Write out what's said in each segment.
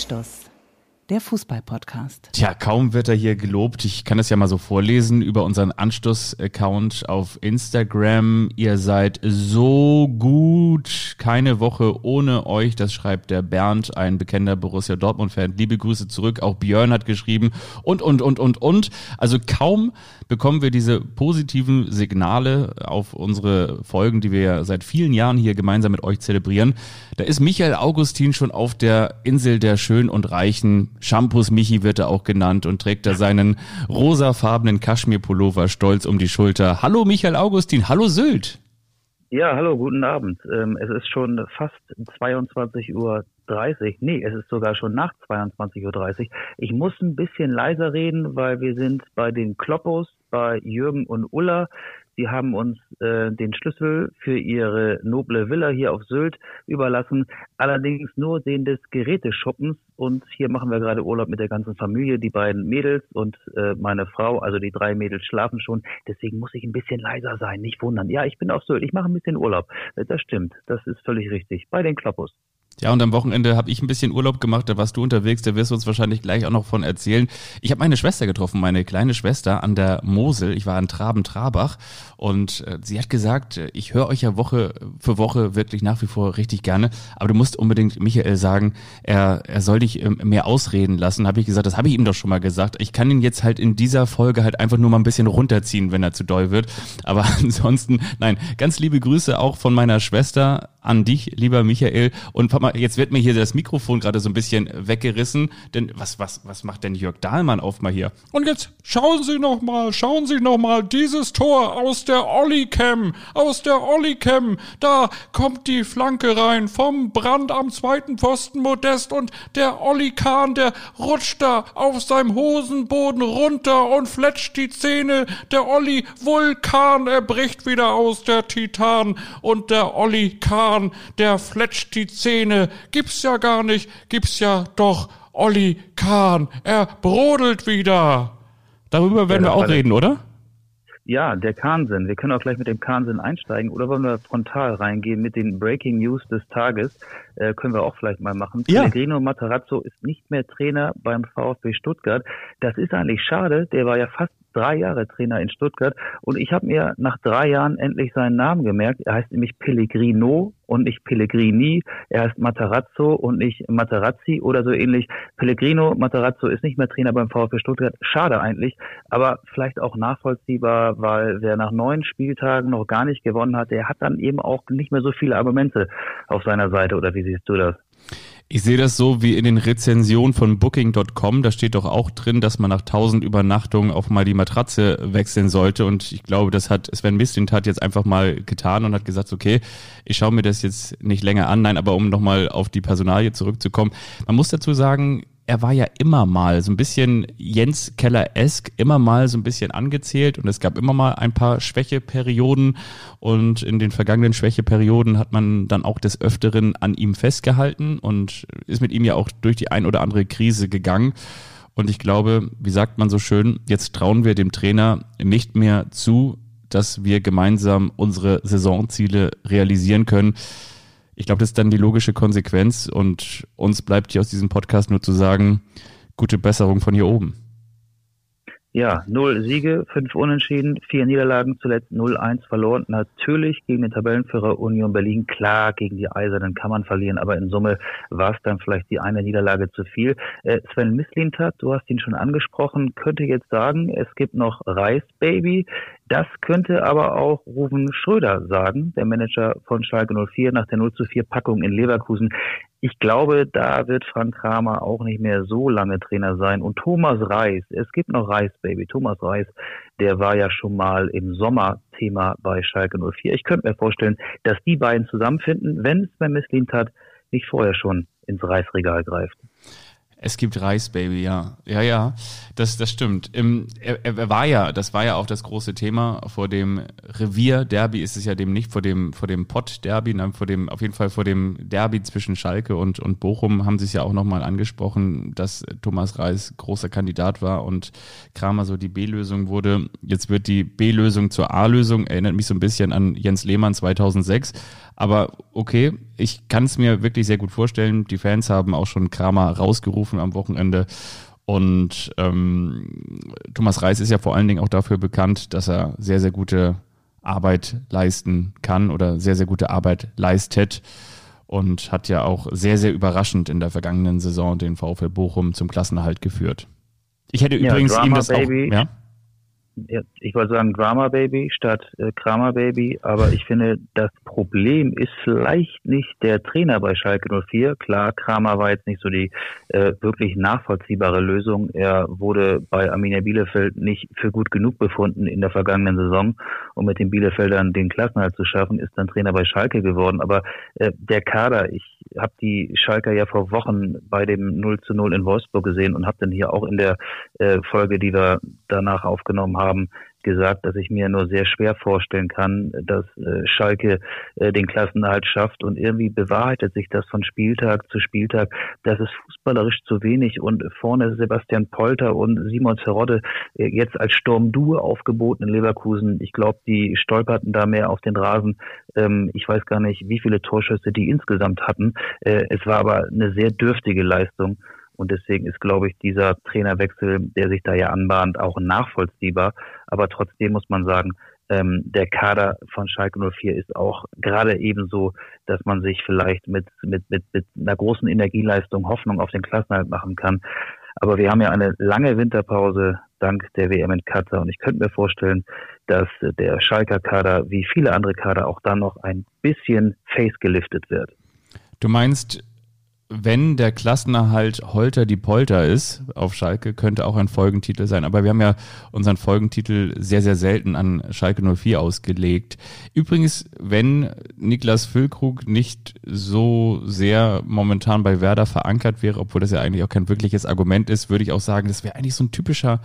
Anstoß, der Fußball-Podcast. Tja, kaum wird er hier gelobt. Ich kann das ja mal so vorlesen über unseren Anstoß-Account auf Instagram. Ihr seid so gut. Keine Woche ohne euch. Das schreibt der Bernd, ein bekennender Borussia Dortmund-Fan. Liebe Grüße zurück. Auch Björn hat geschrieben. Und, und, und, und, und. Also kaum bekommen wir diese positiven Signale auf unsere Folgen, die wir ja seit vielen Jahren hier gemeinsam mit euch zelebrieren. Da ist Michael Augustin schon auf der Insel der Schön und Reichen Shampoos Michi wird er auch genannt und trägt da seinen rosafarbenen Kaschmirpullover stolz um die Schulter. Hallo Michael Augustin, hallo Sylt. Ja, hallo, guten Abend. Ähm, es ist schon fast 22 Uhr 30. Nee, es ist sogar schon nach 22.30 Uhr. Ich muss ein bisschen leiser reden, weil wir sind bei den Kloppos, bei Jürgen und Ulla. Sie haben uns äh, den Schlüssel für ihre noble Villa hier auf Sylt überlassen, allerdings nur den des Geräteschuppens. Und hier machen wir gerade Urlaub mit der ganzen Familie, die beiden Mädels und äh, meine Frau, also die drei Mädels schlafen schon. Deswegen muss ich ein bisschen leiser sein, nicht wundern. Ja, ich bin auf Sylt, ich mache ein bisschen Urlaub. Das stimmt, das ist völlig richtig. Bei den Kloppos. Ja, und am Wochenende habe ich ein bisschen Urlaub gemacht, da warst du unterwegs, da wirst du uns wahrscheinlich gleich auch noch von erzählen. Ich habe meine Schwester getroffen, meine kleine Schwester an der Mosel. Ich war in Traben-Trabach und äh, sie hat gesagt, äh, ich höre euch ja Woche für Woche wirklich nach wie vor richtig gerne, aber du musst unbedingt Michael sagen, er, er soll dich ähm, mehr ausreden lassen. Habe ich gesagt, das habe ich ihm doch schon mal gesagt. Ich kann ihn jetzt halt in dieser Folge halt einfach nur mal ein bisschen runterziehen, wenn er zu doll wird. Aber ansonsten, nein, ganz liebe Grüße auch von meiner Schwester an dich, lieber Michael. Und Papa, jetzt wird mir hier das Mikrofon gerade so ein bisschen weggerissen, denn was, was, was macht denn Jörg Dahlmann auf mal hier? Und jetzt schauen Sie noch mal, schauen Sie noch mal dieses Tor aus der Olli-Cam, aus der Olli-Cam. Da kommt die Flanke rein vom Brand am zweiten Pfosten Modest und der Olli Kahn, der rutscht da auf seinem Hosenboden runter und fletscht die Zähne. Der Olli Vulkan, er bricht wieder aus der Titan und der Olli Kahn, der fletscht die Zähne gibt's ja gar nicht, gibt's ja doch. Olli Kahn, er brodelt wieder. Darüber werden ja, wir auch reden, oder? Ja, der Kahnsinn. Wir können auch gleich mit dem Kahnsinn einsteigen oder wollen wir frontal reingehen mit den Breaking News des Tages? Äh, können wir auch vielleicht mal machen. Ja. Pellegrino Matarazzo ist nicht mehr Trainer beim VfB Stuttgart. Das ist eigentlich schade. Der war ja fast drei Jahre Trainer in Stuttgart und ich habe mir nach drei Jahren endlich seinen Namen gemerkt. Er heißt nämlich Pellegrino und nicht Pellegrini. Er heißt Matarazzo und nicht Materazzi oder so ähnlich. Pellegrino Matarazzo ist nicht mehr Trainer beim VfB Stuttgart. Schade eigentlich, aber vielleicht auch nachvollziehbar, weil wer nach neun Spieltagen noch gar nicht gewonnen hat, der hat dann eben auch nicht mehr so viele Argumente auf seiner Seite. Oder wie siehst du das? Ich sehe das so wie in den Rezensionen von Booking.com. Da steht doch auch drin, dass man nach 1000 Übernachtungen auch mal die Matratze wechseln sollte. Und ich glaube, das hat Sven Mislint hat jetzt einfach mal getan und hat gesagt, okay, ich schaue mir das jetzt nicht länger an. Nein, aber um nochmal auf die Personalie zurückzukommen. Man muss dazu sagen, er war ja immer mal so ein bisschen Jens Keller-esk, immer mal so ein bisschen angezählt und es gab immer mal ein paar Schwächeperioden und in den vergangenen Schwächeperioden hat man dann auch des Öfteren an ihm festgehalten und ist mit ihm ja auch durch die ein oder andere Krise gegangen. Und ich glaube, wie sagt man so schön, jetzt trauen wir dem Trainer nicht mehr zu, dass wir gemeinsam unsere Saisonziele realisieren können. Ich glaube, das ist dann die logische Konsequenz und uns bleibt hier aus diesem Podcast nur zu sagen, gute Besserung von hier oben. Ja, null Siege, fünf Unentschieden, vier Niederlagen, zuletzt 0-1 verloren. Natürlich gegen den Tabellenführer Union Berlin, klar, gegen die Eisernen kann man verlieren, aber in Summe war es dann vielleicht die eine Niederlage zu viel. Äh, Sven Mislintat, du hast ihn schon angesprochen, könnte jetzt sagen, es gibt noch Reis Baby. Das könnte aber auch Ruven Schröder sagen, der Manager von Schalke 04 nach der 0 zu 4 Packung in Leverkusen. Ich glaube, da wird Frank Kramer auch nicht mehr so lange Trainer sein. Und Thomas Reis, es gibt noch Reis, Baby. Thomas Reis, der war ja schon mal im Sommer Thema bei Schalke 04. Ich könnte mir vorstellen, dass die beiden zusammenfinden, wenn es bei Misslint hat, nicht vorher schon ins Reisregal greift. Es gibt Reis, Baby, ja. Ja, ja, das, das stimmt. Im, er, er war ja, das war ja auch das große Thema vor dem Revier-Derby ist es ja dem nicht, vor dem, vor dem Pott-Derby, nein, vor dem, auf jeden Fall vor dem Derby zwischen Schalke und, und Bochum haben sie es ja auch nochmal angesprochen, dass Thomas Reis großer Kandidat war und Kramer so die B-Lösung wurde. Jetzt wird die B-Lösung zur A-Lösung, erinnert mich so ein bisschen an Jens Lehmann 2006. Aber okay, ich kann es mir wirklich sehr gut vorstellen. Die Fans haben auch schon Kramer rausgerufen am Wochenende. Und ähm, Thomas Reis ist ja vor allen Dingen auch dafür bekannt, dass er sehr, sehr gute Arbeit leisten kann oder sehr, sehr gute Arbeit leistet und hat ja auch sehr, sehr überraschend in der vergangenen Saison den VfL Bochum zum Klassenerhalt geführt. Ich hätte ja, übrigens ihm das Baby. auch. Ja? Ich wollte sagen Drama Baby statt äh, Kramer Baby, aber ich finde, das Problem ist vielleicht nicht der Trainer bei Schalke 04. Klar, Kramer war jetzt nicht so die äh, wirklich nachvollziehbare Lösung. Er wurde bei Arminia Bielefeld nicht für gut genug befunden in der vergangenen Saison, um mit den Bielefeldern den Klassenhalt zu schaffen, ist dann Trainer bei Schalke geworden. Aber äh, der Kader, ich habe die Schalker ja vor Wochen bei dem 0 zu 0 in Wolfsburg gesehen und habe dann hier auch in der äh, Folge, die wir danach aufgenommen haben, gesagt, dass ich mir nur sehr schwer vorstellen kann, dass äh, Schalke äh, den Klassenerhalt schafft und irgendwie bewahrheitet sich das von Spieltag zu Spieltag. Das ist fußballerisch zu wenig und vorne Sebastian Polter und Simon Zerodde äh, jetzt als Sturmduo aufgeboten in Leverkusen. Ich glaube, die stolperten da mehr auf den Rasen. Ähm, ich weiß gar nicht, wie viele Torschüsse die insgesamt hatten. Äh, es war aber eine sehr dürftige Leistung. Und deswegen ist, glaube ich, dieser Trainerwechsel, der sich da ja anbahnt, auch nachvollziehbar. Aber trotzdem muss man sagen, ähm, der Kader von Schalke 04 ist auch gerade ebenso, dass man sich vielleicht mit, mit, mit, mit einer großen Energieleistung Hoffnung auf den Klassenhalt machen kann. Aber wir haben ja eine lange Winterpause dank der WM in Katar und ich könnte mir vorstellen, dass der Schalker Kader wie viele andere Kader auch dann noch ein bisschen face geliftet wird. Du meinst, wenn der Klassenerhalt Holter die Polter ist auf Schalke, könnte auch ein Folgentitel sein. Aber wir haben ja unseren Folgentitel sehr, sehr selten an Schalke 04 ausgelegt. Übrigens, wenn Niklas Füllkrug nicht so sehr momentan bei Werder verankert wäre, obwohl das ja eigentlich auch kein wirkliches Argument ist, würde ich auch sagen, das wäre eigentlich so ein typischer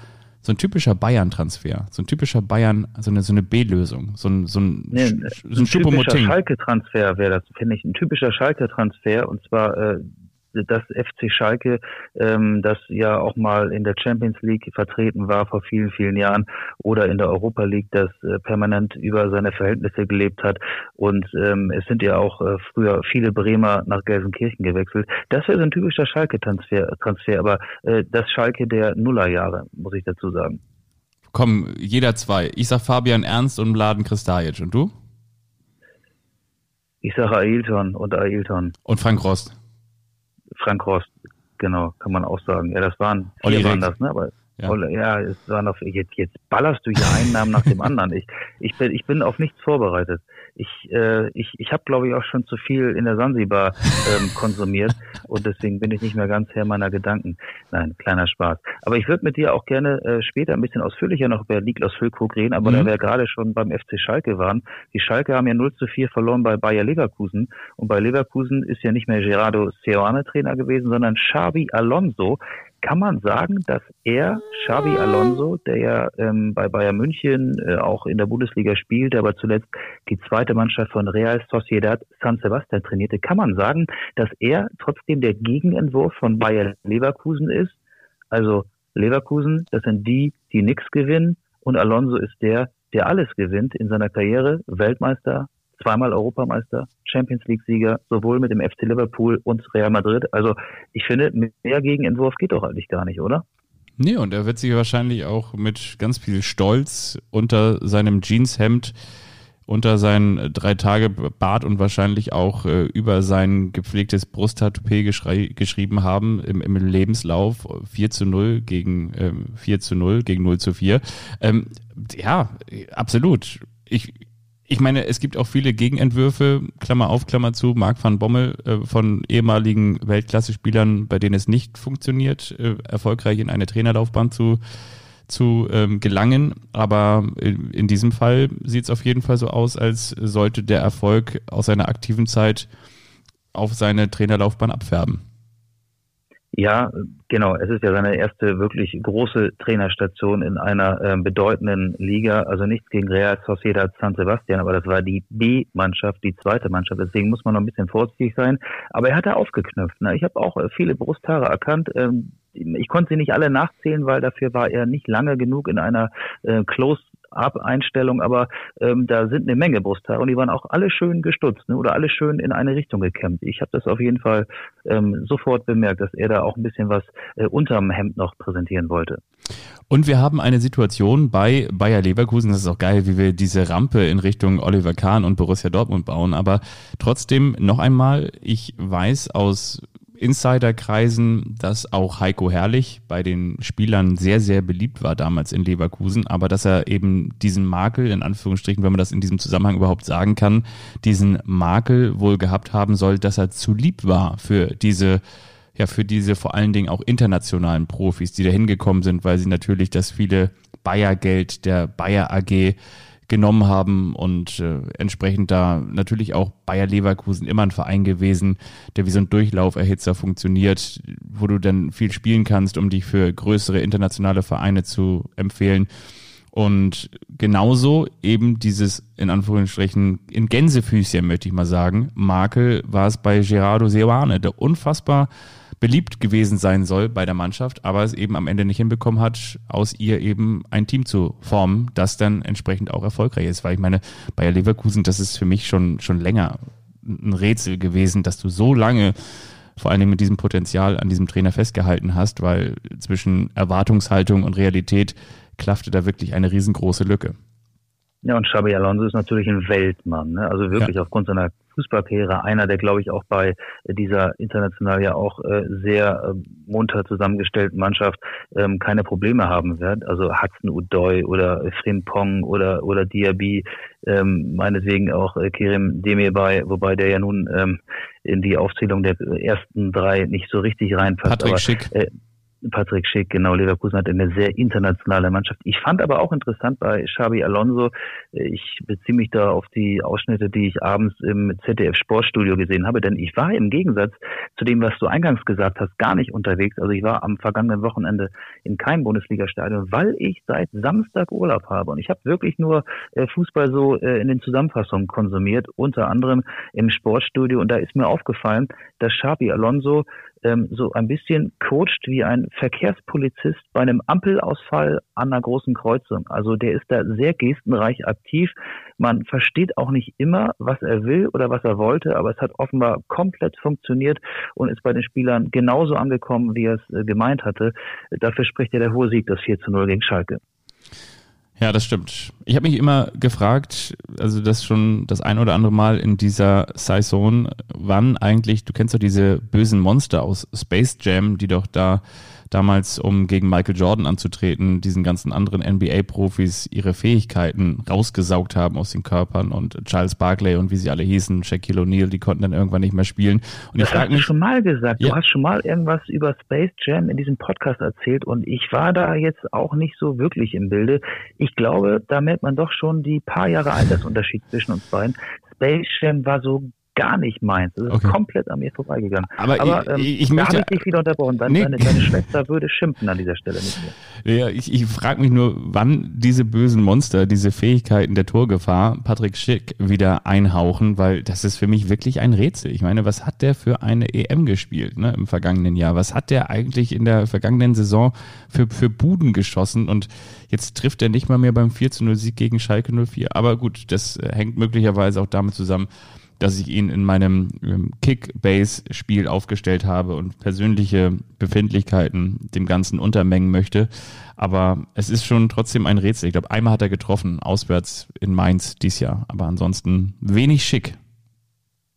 so ein typischer Bayern-Transfer, so ein typischer Bayern, so eine, so eine B-Lösung, so ein, so ein, nee, so ein, ein typischer Schalke-Transfer wäre das, finde ich, ein typischer Schalke-Transfer und zwar äh, das FC Schalke, ähm, das ja auch mal in der Champions League vertreten war vor vielen, vielen Jahren oder in der Europa League, das äh, permanent über seine Verhältnisse gelebt hat. Und ähm, es sind ja auch äh, früher viele Bremer nach Gelsenkirchen gewechselt. Das wäre so ein typischer Schalke-Transfer, Transfer, aber äh, das Schalke der Nullerjahre, muss ich dazu sagen. Komm, jeder zwei. Ich sag Fabian Ernst und Mladen Kristajic. Und du? Ich sage Ailton und Ailton. Und Frank Rost. Frank Rost, genau, kann man auch sagen. Ja, das waren, vier waren das, ne? Aber ja. ja, es waren auf, jetzt, jetzt ballerst du hier einen Namen nach dem anderen. Ich, ich bin, ich bin auf nichts vorbereitet. Ich, äh, ich, ich habe, glaube ich, auch schon zu viel in der Sansibar ähm, konsumiert und deswegen bin ich nicht mehr ganz Herr meiner Gedanken. Nein, kleiner Spaß. Aber ich würde mit dir auch gerne äh, später ein bisschen ausführlicher noch über Niklas Füllkrug reden, aber mhm. da wir gerade schon beim FC Schalke waren, die Schalke haben ja 0 zu 4 verloren bei Bayer Leverkusen und bei Leverkusen ist ja nicht mehr Gerardo Seoane Trainer gewesen, sondern Xavi Alonso, kann man sagen, dass er, Xavi Alonso, der ja ähm, bei Bayern München äh, auch in der Bundesliga spielt, aber zuletzt die zweite Mannschaft von Real Sociedad San Sebastian trainierte, kann man sagen, dass er trotzdem der Gegenentwurf von Bayer Leverkusen ist? Also Leverkusen, das sind die, die nichts gewinnen und Alonso ist der, der alles gewinnt in seiner Karriere, Weltmeister, zweimal Europameister, Champions League-Sieger, sowohl mit dem FC Liverpool und Real Madrid. Also ich finde, mehr Gegenentwurf geht doch eigentlich gar nicht, oder? Nee, und er wird sich wahrscheinlich auch mit ganz viel Stolz unter seinem Jeanshemd, unter sein drei Tage Bart und wahrscheinlich auch äh, über sein gepflegtes Brusttattoo geschrieben haben im, im, Lebenslauf 4 zu 0 gegen ähm, 4 zu 0 gegen 0 zu 4. Ähm, ja, absolut. Ich, ich meine, es gibt auch viele Gegenentwürfe, Klammer auf, Klammer zu, Marc van Bommel äh, von ehemaligen Weltklasse-Spielern, bei denen es nicht funktioniert, äh, erfolgreich in eine Trainerlaufbahn zu, zu ähm, gelangen. Aber in, in diesem Fall sieht es auf jeden Fall so aus, als sollte der Erfolg aus seiner aktiven Zeit auf seine Trainerlaufbahn abfärben. Ja, genau. Es ist ja seine erste wirklich große Trainerstation in einer äh, bedeutenden Liga. Also nichts gegen Real Sociedad San Sebastian, aber das war die B-Mannschaft, die zweite Mannschaft. Deswegen muss man noch ein bisschen vorsichtig sein. Aber er hatte aufgeknüpft. Ne? Ich habe auch äh, viele Brusthaare erkannt. Ähm, ich konnte sie nicht alle nachzählen, weil dafür war er nicht lange genug in einer äh, Close Ab-Einstellung, aber ähm, da sind eine Menge Brusthaare und die waren auch alle schön gestutzt ne, oder alle schön in eine Richtung gekämmt. Ich habe das auf jeden Fall ähm, sofort bemerkt, dass er da auch ein bisschen was äh, unterm Hemd noch präsentieren wollte. Und wir haben eine Situation bei Bayer Leverkusen, das ist auch geil, wie wir diese Rampe in Richtung Oliver Kahn und Borussia Dortmund bauen, aber trotzdem noch einmal, ich weiß aus Insiderkreisen, dass auch Heiko Herrlich bei den Spielern sehr, sehr beliebt war damals in Leverkusen, aber dass er eben diesen Makel, in Anführungsstrichen, wenn man das in diesem Zusammenhang überhaupt sagen kann, diesen Makel wohl gehabt haben soll, dass er zu lieb war für diese ja, für diese vor allen Dingen auch internationalen Profis, die da hingekommen sind, weil sie natürlich das viele Bayer-Geld der Bayer AG genommen haben und äh, entsprechend da natürlich auch Bayer Leverkusen immer ein Verein gewesen, der wie so ein Durchlauferhitzer funktioniert, wo du dann viel spielen kannst, um dich für größere internationale Vereine zu empfehlen. Und genauso eben dieses, in Anführungsstrichen, in Gänsefüßchen möchte ich mal sagen, Makel war es bei Gerardo Seoane, der unfassbar beliebt gewesen sein soll bei der Mannschaft, aber es eben am Ende nicht hinbekommen hat, aus ihr eben ein Team zu formen, das dann entsprechend auch erfolgreich ist. Weil ich meine, Bayer Leverkusen, das ist für mich schon, schon länger ein Rätsel gewesen, dass du so lange vor allen Dingen mit diesem Potenzial an diesem Trainer festgehalten hast, weil zwischen Erwartungshaltung und Realität klaffte da wirklich eine riesengroße Lücke. Ja, und Xabi Alonso ist natürlich ein Weltmann. Ne? Also wirklich ja. aufgrund seiner Fußballkarriere einer, der glaube ich auch bei dieser international ja auch äh, sehr äh, munter zusammengestellten Mannschaft ähm, keine Probleme haben wird. Also Hudson Udoy oder Frimpong oder oder Diaby, ähm, meinetwegen auch äh, Kerem Demirbay, wobei der ja nun ähm, in die Aufzählung der ersten drei nicht so richtig reinpasst. Patrick aber, Schick. Äh, Patrick Schick, genau, Leverkusen hat eine sehr internationale Mannschaft. Ich fand aber auch interessant bei Xabi Alonso, ich beziehe mich da auf die Ausschnitte, die ich abends im ZDF Sportstudio gesehen habe, denn ich war im Gegensatz zu dem, was du eingangs gesagt hast, gar nicht unterwegs. Also ich war am vergangenen Wochenende in keinem Bundesligastadion, weil ich seit Samstag Urlaub habe und ich habe wirklich nur äh, Fußball so äh, in den Zusammenfassungen konsumiert, unter anderem im Sportstudio und da ist mir aufgefallen, dass Xabi Alonso ähm, so ein bisschen coacht wie ein Verkehrspolizist bei einem Ampelausfall an einer großen Kreuzung. Also der ist da sehr gestenreich aktiv. Man versteht auch nicht immer, was er will oder was er wollte, aber es hat offenbar komplett funktioniert und ist bei den Spielern genauso angekommen, wie er es äh, gemeint hatte. Dafür spricht ja der hohe Sieg, das 4 zu 0 gegen Schalke. Ja, das stimmt. Ich habe mich immer gefragt, also das schon das ein oder andere Mal in dieser Saison, wann eigentlich, du kennst doch diese bösen Monster aus Space Jam, die doch da damals, um gegen Michael Jordan anzutreten, diesen ganzen anderen NBA-Profis ihre Fähigkeiten rausgesaugt haben aus den Körpern und Charles Barkley und wie sie alle hießen, Shaquille O'Neal, die konnten dann irgendwann nicht mehr spielen. Und das ich hast mich, du schon mal gesagt. Ja. Du hast schon mal irgendwas über Space Jam in diesem Podcast erzählt und ich war da jetzt auch nicht so wirklich im Bilde. Ich glaube, da merkt man doch schon die paar Jahre Altersunterschied zwischen uns beiden. Space Jam war so gar nicht meins. Das ist okay. komplett an mir vorbeigegangen. Aber, Aber ähm, ich, ich habe ich dich wieder unterbrochen. Deine, nee. deine, deine, Schwester würde schimpfen an dieser Stelle nicht mehr. Ja, ich, ich frage mich nur, wann diese bösen Monster, diese Fähigkeiten der Torgefahr Patrick Schick wieder einhauchen, weil das ist für mich wirklich ein Rätsel. Ich meine, was hat der für eine EM gespielt ne, im vergangenen Jahr? Was hat der eigentlich in der vergangenen Saison für, für Buden geschossen? Und jetzt trifft er nicht mal mehr beim 4 zu 0 Sieg gegen Schalke 04. Aber gut, das hängt möglicherweise auch damit zusammen, dass ich ihn in meinem ähm, Kick-Base-Spiel aufgestellt habe und persönliche Befindlichkeiten dem Ganzen untermengen möchte. Aber es ist schon trotzdem ein Rätsel. Ich glaube, einmal hat er getroffen, auswärts in Mainz dieses Jahr. Aber ansonsten wenig schick.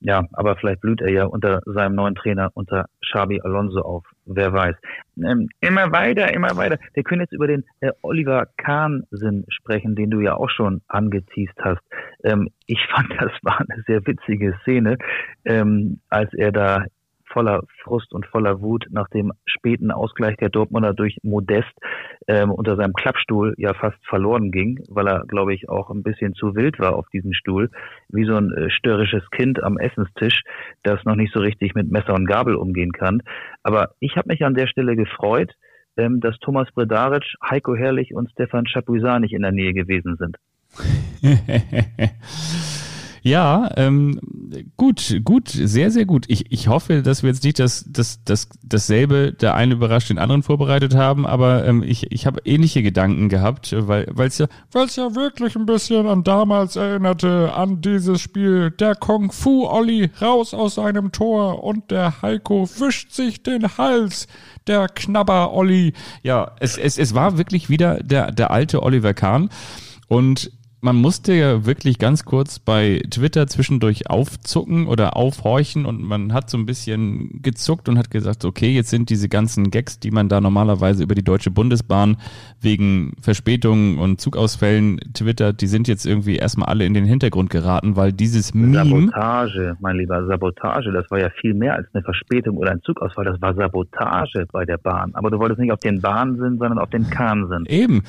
Ja, aber vielleicht blüht er ja unter seinem neuen Trainer, unter Xabi Alonso auf. Wer weiß. Ähm, immer weiter, immer weiter. Wir können jetzt über den äh, Oliver Kahn-Sinn sprechen, den du ja auch schon angeteased hast. Ähm, ich fand, das war eine sehr witzige Szene, ähm, als er da voller Frust und voller Wut nach dem späten Ausgleich der Dortmunder durch Modest ähm, unter seinem Klappstuhl ja fast verloren ging, weil er, glaube ich, auch ein bisschen zu wild war auf diesem Stuhl, wie so ein äh, störrisches Kind am Essenstisch, das noch nicht so richtig mit Messer und Gabel umgehen kann. Aber ich habe mich an der Stelle gefreut, ähm, dass Thomas Bredaric, Heiko Herrlich und Stefan Chapuisat nicht in der Nähe gewesen sind. Ja, ähm, gut, gut, sehr, sehr gut. Ich, ich hoffe, dass wir jetzt nicht das, das, das, dasselbe, der eine überrascht den anderen vorbereitet haben, aber ähm, ich, ich habe ähnliche Gedanken gehabt, weil es ja, weil's ja wirklich ein bisschen an damals erinnerte, an dieses Spiel. Der Kung Fu Olli raus aus seinem Tor und der Heiko wischt sich den Hals. Der Knabber Olli. Ja, es, es, es war wirklich wieder der, der alte Oliver Kahn. Und man musste ja wirklich ganz kurz bei Twitter zwischendurch aufzucken oder aufhorchen und man hat so ein bisschen gezuckt und hat gesagt, okay, jetzt sind diese ganzen Gags, die man da normalerweise über die Deutsche Bundesbahn wegen Verspätungen und Zugausfällen twittert, die sind jetzt irgendwie erstmal alle in den Hintergrund geraten, weil dieses Meme... Sabotage, mein Lieber, Sabotage, das war ja viel mehr als eine Verspätung oder ein Zugausfall, das war Sabotage bei der Bahn. Aber du wolltest nicht auf den Bahnsinn, sondern auf den Kahnsinn. Eben.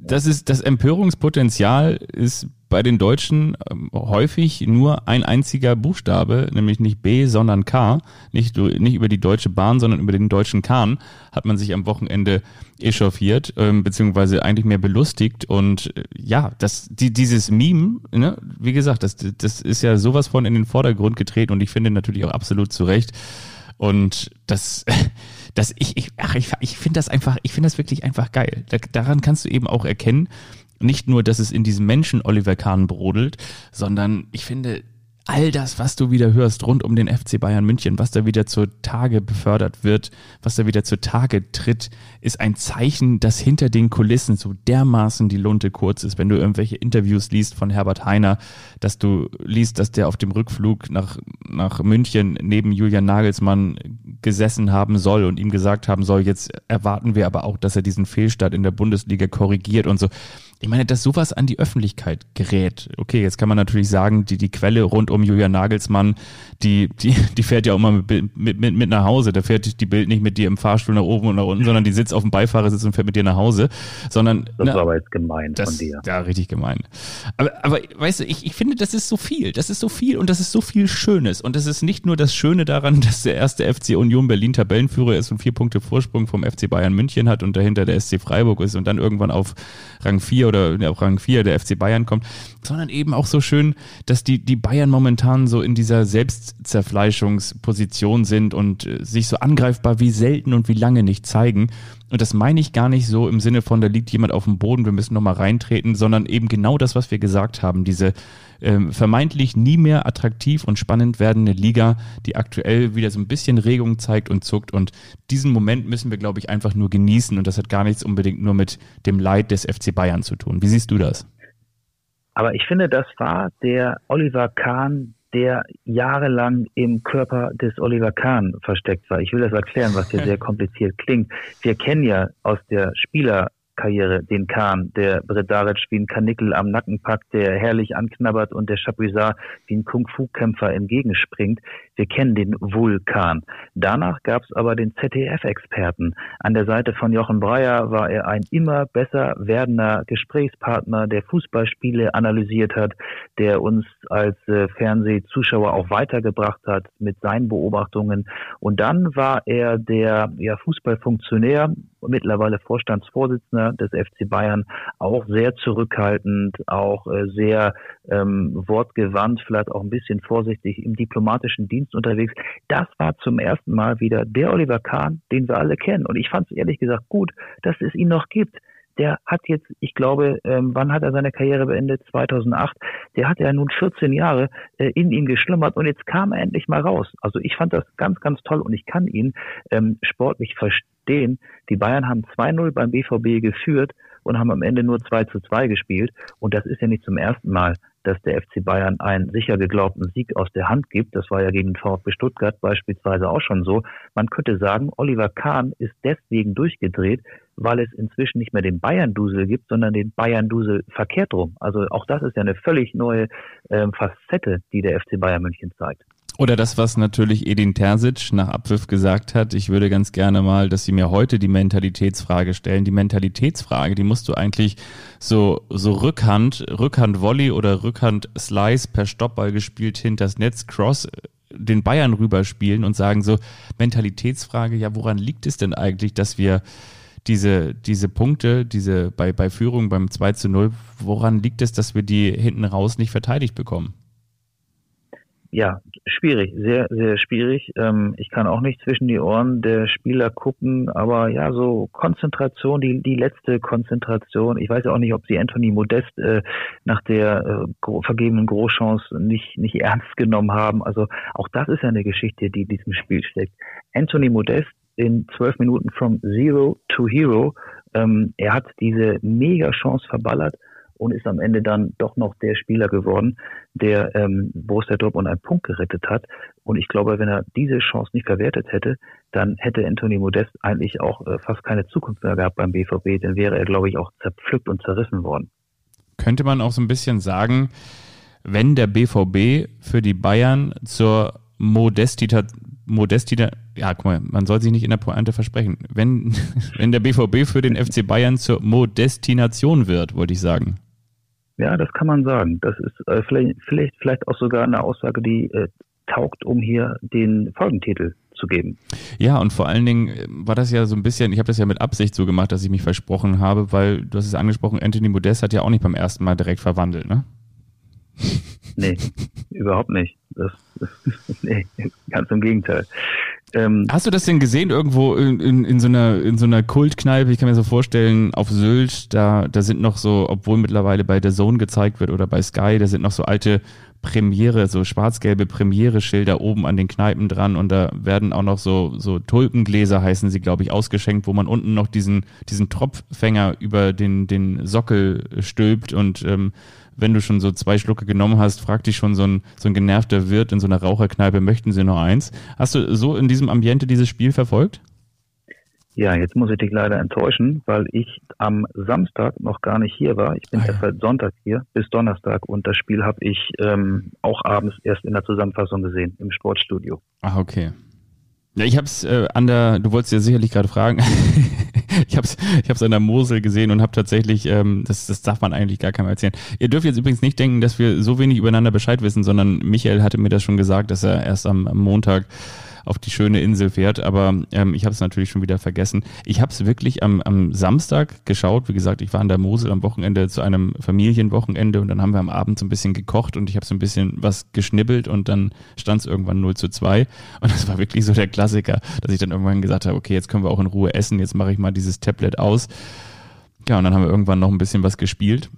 Das ist das Empörungspotenzial Mal ist bei den Deutschen ähm, häufig nur ein einziger Buchstabe, nämlich nicht B, sondern K. Nicht, nicht über die Deutsche Bahn, sondern über den deutschen Kahn hat man sich am Wochenende echauffiert, ähm, beziehungsweise eigentlich mehr belustigt. Und äh, ja, das, die, dieses Meme, ne, wie gesagt, das, das ist ja sowas von in den Vordergrund getreten und ich finde natürlich auch absolut zu Recht. Und das, das ich, ich, ach, ich, ich finde das einfach, ich finde das wirklich einfach geil. Da, daran kannst du eben auch erkennen, nicht nur, dass es in diesem Menschen Oliver Kahn brodelt, sondern ich finde, all das, was du wieder hörst rund um den FC Bayern München, was da wieder zur Tage befördert wird, was da wieder zur Tage tritt, ist ein Zeichen, dass hinter den Kulissen so dermaßen die Lunte kurz ist. Wenn du irgendwelche Interviews liest von Herbert Heiner, dass du liest, dass der auf dem Rückflug nach, nach München neben Julian Nagelsmann gesessen haben soll und ihm gesagt haben soll, jetzt erwarten wir aber auch, dass er diesen Fehlstart in der Bundesliga korrigiert und so. Ich meine, dass sowas an die Öffentlichkeit gerät. Okay, jetzt kann man natürlich sagen, die, die Quelle rund um Julian Nagelsmann, die, die, die fährt ja auch mal mit, mit, mit, mit nach Hause. Da fährt die Bild nicht mit dir im Fahrstuhl nach oben und nach unten, sondern die sitzt auf dem Beifahrersitz und fährt mit dir nach Hause. Sondern, das na, war aber jetzt gemein das, von dir. Ja, richtig gemein. Aber, aber weißt du, ich, ich finde, das ist so viel. Das ist so viel und das ist so viel Schönes. Und das ist nicht nur das Schöne daran, dass der erste FC Union Berlin Tabellenführer ist und vier Punkte Vorsprung vom FC Bayern München hat und dahinter der SC Freiburg ist und dann irgendwann auf Rang 4 oder auf Rang 4 der FC Bayern kommt, sondern eben auch so schön, dass die, die Bayern momentan so in dieser Selbstzerfleischungsposition sind und äh, sich so angreifbar wie selten und wie lange nicht zeigen. Und das meine ich gar nicht so im Sinne von, da liegt jemand auf dem Boden, wir müssen nochmal reintreten, sondern eben genau das, was wir gesagt haben, diese ähm, vermeintlich nie mehr attraktiv und spannend werdende Liga, die aktuell wieder so ein bisschen Regung zeigt und zuckt. Und diesen Moment müssen wir, glaube ich, einfach nur genießen. Und das hat gar nichts unbedingt nur mit dem Leid des FC Bayern zu tun. Wie siehst du das? Aber ich finde, das war der Oliver Kahn der jahrelang im Körper des Oliver Kahn versteckt war. Ich will das erklären, was hier sehr kompliziert klingt. Wir kennen ja aus der Spieler Karriere, den Kahn, der Bredaric wie ein Kanickel am Nacken packt, der herrlich anknabbert und der Chapuisat wie ein Kung-Fu-Kämpfer entgegenspringt. Wir kennen den Vulkan. Danach gab es aber den ZDF-Experten. An der Seite von Jochen Breyer war er ein immer besser werdender Gesprächspartner, der Fußballspiele analysiert hat, der uns als äh, Fernsehzuschauer auch weitergebracht hat mit seinen Beobachtungen. Und dann war er der ja, Fußballfunktionär, mittlerweile Vorstandsvorsitzender des FC Bayern, auch sehr zurückhaltend, auch äh, sehr ähm, wortgewandt, vielleicht auch ein bisschen vorsichtig im diplomatischen Dienst unterwegs. Das war zum ersten Mal wieder der Oliver Kahn, den wir alle kennen. Und ich fand es ehrlich gesagt gut, dass es ihn noch gibt der hat jetzt, ich glaube, ähm, wann hat er seine Karriere beendet? 2008. Der hat ja nun 14 Jahre äh, in ihm geschlummert und jetzt kam er endlich mal raus. Also ich fand das ganz, ganz toll und ich kann ihn ähm, sportlich verstehen. Die Bayern haben 2-0 beim BVB geführt und haben am Ende nur 2 zu 2 gespielt. Und das ist ja nicht zum ersten Mal, dass der FC Bayern einen sicher geglaubten Sieg aus der Hand gibt. Das war ja gegen VfB Stuttgart beispielsweise auch schon so. Man könnte sagen, Oliver Kahn ist deswegen durchgedreht, weil es inzwischen nicht mehr den Bayern-Dusel gibt, sondern den Bayern-Dusel verkehrt rum. Also auch das ist ja eine völlig neue äh, Facette, die der FC Bayern München zeigt. Oder das, was natürlich Edin Terzic nach Abpfiff gesagt hat, ich würde ganz gerne mal, dass sie mir heute die Mentalitätsfrage stellen. Die Mentalitätsfrage, die musst du eigentlich so, so Rückhand, Rückhand Volley oder Rückhand Slice per Stoppball gespielt hinters Netz, Cross den Bayern rüberspielen und sagen so, Mentalitätsfrage, ja, woran liegt es denn eigentlich, dass wir diese, diese Punkte, diese bei, bei Führung beim 2 zu 0, woran liegt es, dass wir die hinten raus nicht verteidigt bekommen? Ja, schwierig, sehr, sehr schwierig. Ähm, ich kann auch nicht zwischen die Ohren der Spieler gucken, aber ja, so Konzentration, die, die letzte Konzentration. Ich weiß ja auch nicht, ob sie Anthony Modest äh, nach der äh, vergebenen Großchance nicht, nicht ernst genommen haben. Also auch das ist ja eine Geschichte, die in diesem Spiel steckt. Anthony Modest in zwölf Minuten from Zero to Hero. Ähm, er hat diese mega Chance verballert und ist am Ende dann doch noch der Spieler geworden, der ähm, Borussia Dortmund einen Punkt gerettet hat. Und ich glaube, wenn er diese Chance nicht verwertet hätte, dann hätte Anthony Modest eigentlich auch äh, fast keine Zukunft mehr gehabt beim BVB. Dann wäre er, glaube ich, auch zerpflückt und zerrissen worden. Könnte man auch so ein bisschen sagen, wenn der BVB für die Bayern zur Modestita Modestita, ja, guck mal, man soll sich nicht in der Pointe versprechen. Wenn, wenn der BVB für den FC Bayern zur Modestination wird, wollte ich sagen. Ja, das kann man sagen. Das ist äh, vielleicht, vielleicht, vielleicht auch sogar eine Aussage, die äh, taugt, um hier den Folgentitel zu geben. Ja, und vor allen Dingen äh, war das ja so ein bisschen, ich habe das ja mit Absicht so gemacht, dass ich mich versprochen habe, weil du hast es angesprochen, Anthony Modest hat ja auch nicht beim ersten Mal direkt verwandelt, ne? Nee, überhaupt nicht. Das, nee, ganz im Gegenteil. Ähm, Hast du das denn gesehen irgendwo in, in, in, so einer in so einer Kultkneipe? Ich kann mir so vorstellen, auf Sylt, da da sind noch so, obwohl mittlerweile bei der Zone gezeigt wird oder bei Sky, da sind noch so alte Premiere, so schwarz-gelbe Premiere-Schilder oben an den Kneipen dran und da werden auch noch so so Tulpengläser heißen sie, glaube ich, ausgeschenkt, wo man unten noch diesen diesen Tropffänger über den den Sockel stülpt und ähm, wenn du schon so zwei Schlucke genommen hast, fragt dich schon so ein, so ein genervter Wirt in so einer Raucherkneipe, möchten sie noch eins? Hast du so in diesem Ambiente dieses Spiel verfolgt? Ja, jetzt muss ich dich leider enttäuschen, weil ich am Samstag noch gar nicht hier war. Ich bin ah, erst seit Sonntag hier bis Donnerstag und das Spiel habe ich ähm, auch abends erst in der Zusammenfassung gesehen im Sportstudio. Ach, okay. Ja, ich habe es äh, an der, du wolltest ja sicherlich gerade fragen, ich habe es ich hab's an der Mosel gesehen und habe tatsächlich, ähm, das, das darf man eigentlich gar keinem erzählen. Ihr dürft jetzt übrigens nicht denken, dass wir so wenig übereinander Bescheid wissen, sondern Michael hatte mir das schon gesagt, dass er erst am, am Montag auf die schöne Insel fährt. Aber ähm, ich habe es natürlich schon wieder vergessen. Ich habe es wirklich am, am Samstag geschaut. Wie gesagt, ich war an der Mosel am Wochenende zu einem Familienwochenende und dann haben wir am Abend so ein bisschen gekocht und ich habe so ein bisschen was geschnibbelt und dann stand es irgendwann 0 zu 2. Und das war wirklich so der Klassiker, dass ich dann irgendwann gesagt habe, okay, jetzt können wir auch in Ruhe essen, jetzt mache ich mal dieses Tablet aus. Ja, und dann haben wir irgendwann noch ein bisschen was gespielt.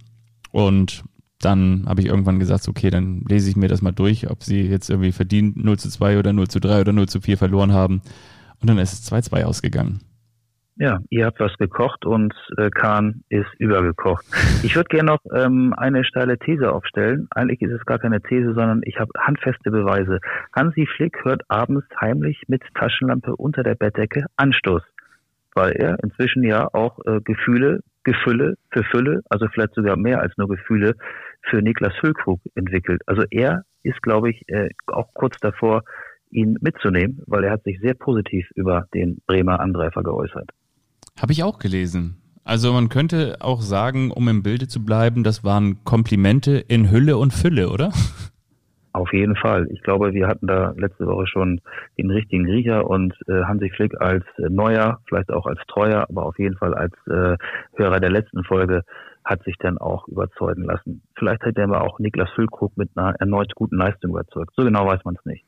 Und dann habe ich irgendwann gesagt, okay, dann lese ich mir das mal durch, ob sie jetzt irgendwie verdient 0 zu 2 oder 0 zu 3 oder 0 zu 4 verloren haben. Und dann ist es 2-2 ausgegangen. Ja, ihr habt was gekocht und äh, Kahn ist übergekocht. Ich würde gerne noch ähm, eine steile These aufstellen. Eigentlich ist es gar keine These, sondern ich habe handfeste Beweise. Hansi Flick hört abends heimlich mit Taschenlampe unter der Bettdecke Anstoß, weil er inzwischen ja auch äh, Gefühle, Gefülle für Fülle, also vielleicht sogar mehr als nur Gefühle für Niklas Füllkrug entwickelt. Also er ist, glaube ich, äh, auch kurz davor, ihn mitzunehmen, weil er hat sich sehr positiv über den Bremer Angreifer geäußert. Habe ich auch gelesen. Also man könnte auch sagen, um im Bilde zu bleiben, das waren Komplimente in Hülle und Fülle, oder? Auf jeden Fall. Ich glaube, wir hatten da letzte Woche schon den richtigen Riecher und äh, Hansi Flick als äh, neuer, vielleicht auch als treuer, aber auf jeden Fall als äh, Hörer der letzten Folge hat sich dann auch überzeugen lassen. Vielleicht hat er aber auch Niklas Füllkrug mit einer erneut guten Leistung überzeugt. So genau weiß man es nicht.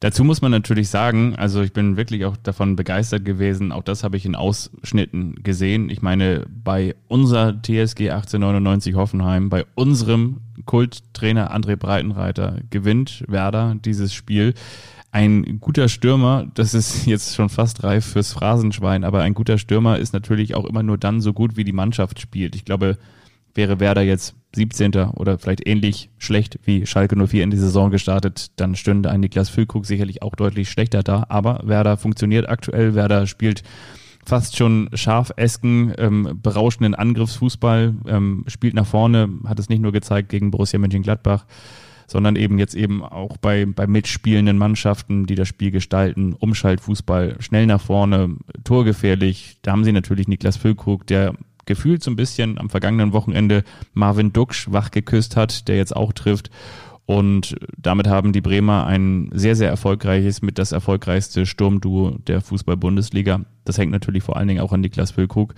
Dazu muss man natürlich sagen, also ich bin wirklich auch davon begeistert gewesen. Auch das habe ich in Ausschnitten gesehen. Ich meine, bei unser TSG 1899 Hoffenheim, bei unserem Kulttrainer André Breitenreiter gewinnt Werder dieses Spiel ein guter Stürmer, das ist jetzt schon fast reif fürs Phrasenschwein, aber ein guter Stürmer ist natürlich auch immer nur dann so gut, wie die Mannschaft spielt. Ich glaube, wäre Werder jetzt 17. oder vielleicht ähnlich schlecht wie Schalke 04 in die Saison gestartet, dann stünde ein Niklas Füllkrug sicherlich auch deutlich schlechter da. Aber Werder funktioniert aktuell, Werder spielt fast schon scharfesken, ähm, berauschenden Angriffsfußball, ähm, spielt nach vorne, hat es nicht nur gezeigt gegen Borussia Mönchengladbach, sondern eben jetzt eben auch bei, bei mitspielenden Mannschaften, die das Spiel gestalten, Umschaltfußball, schnell nach vorne, torgefährlich. Da haben sie natürlich Niklas Füllkrug, der gefühlt so ein bisschen am vergangenen Wochenende Marvin Duksch wachgeküsst hat, der jetzt auch trifft. Und damit haben die Bremer ein sehr, sehr erfolgreiches, mit das erfolgreichste Sturmduo der Fußball-Bundesliga. Das hängt natürlich vor allen Dingen auch an Niklas Füllkrug.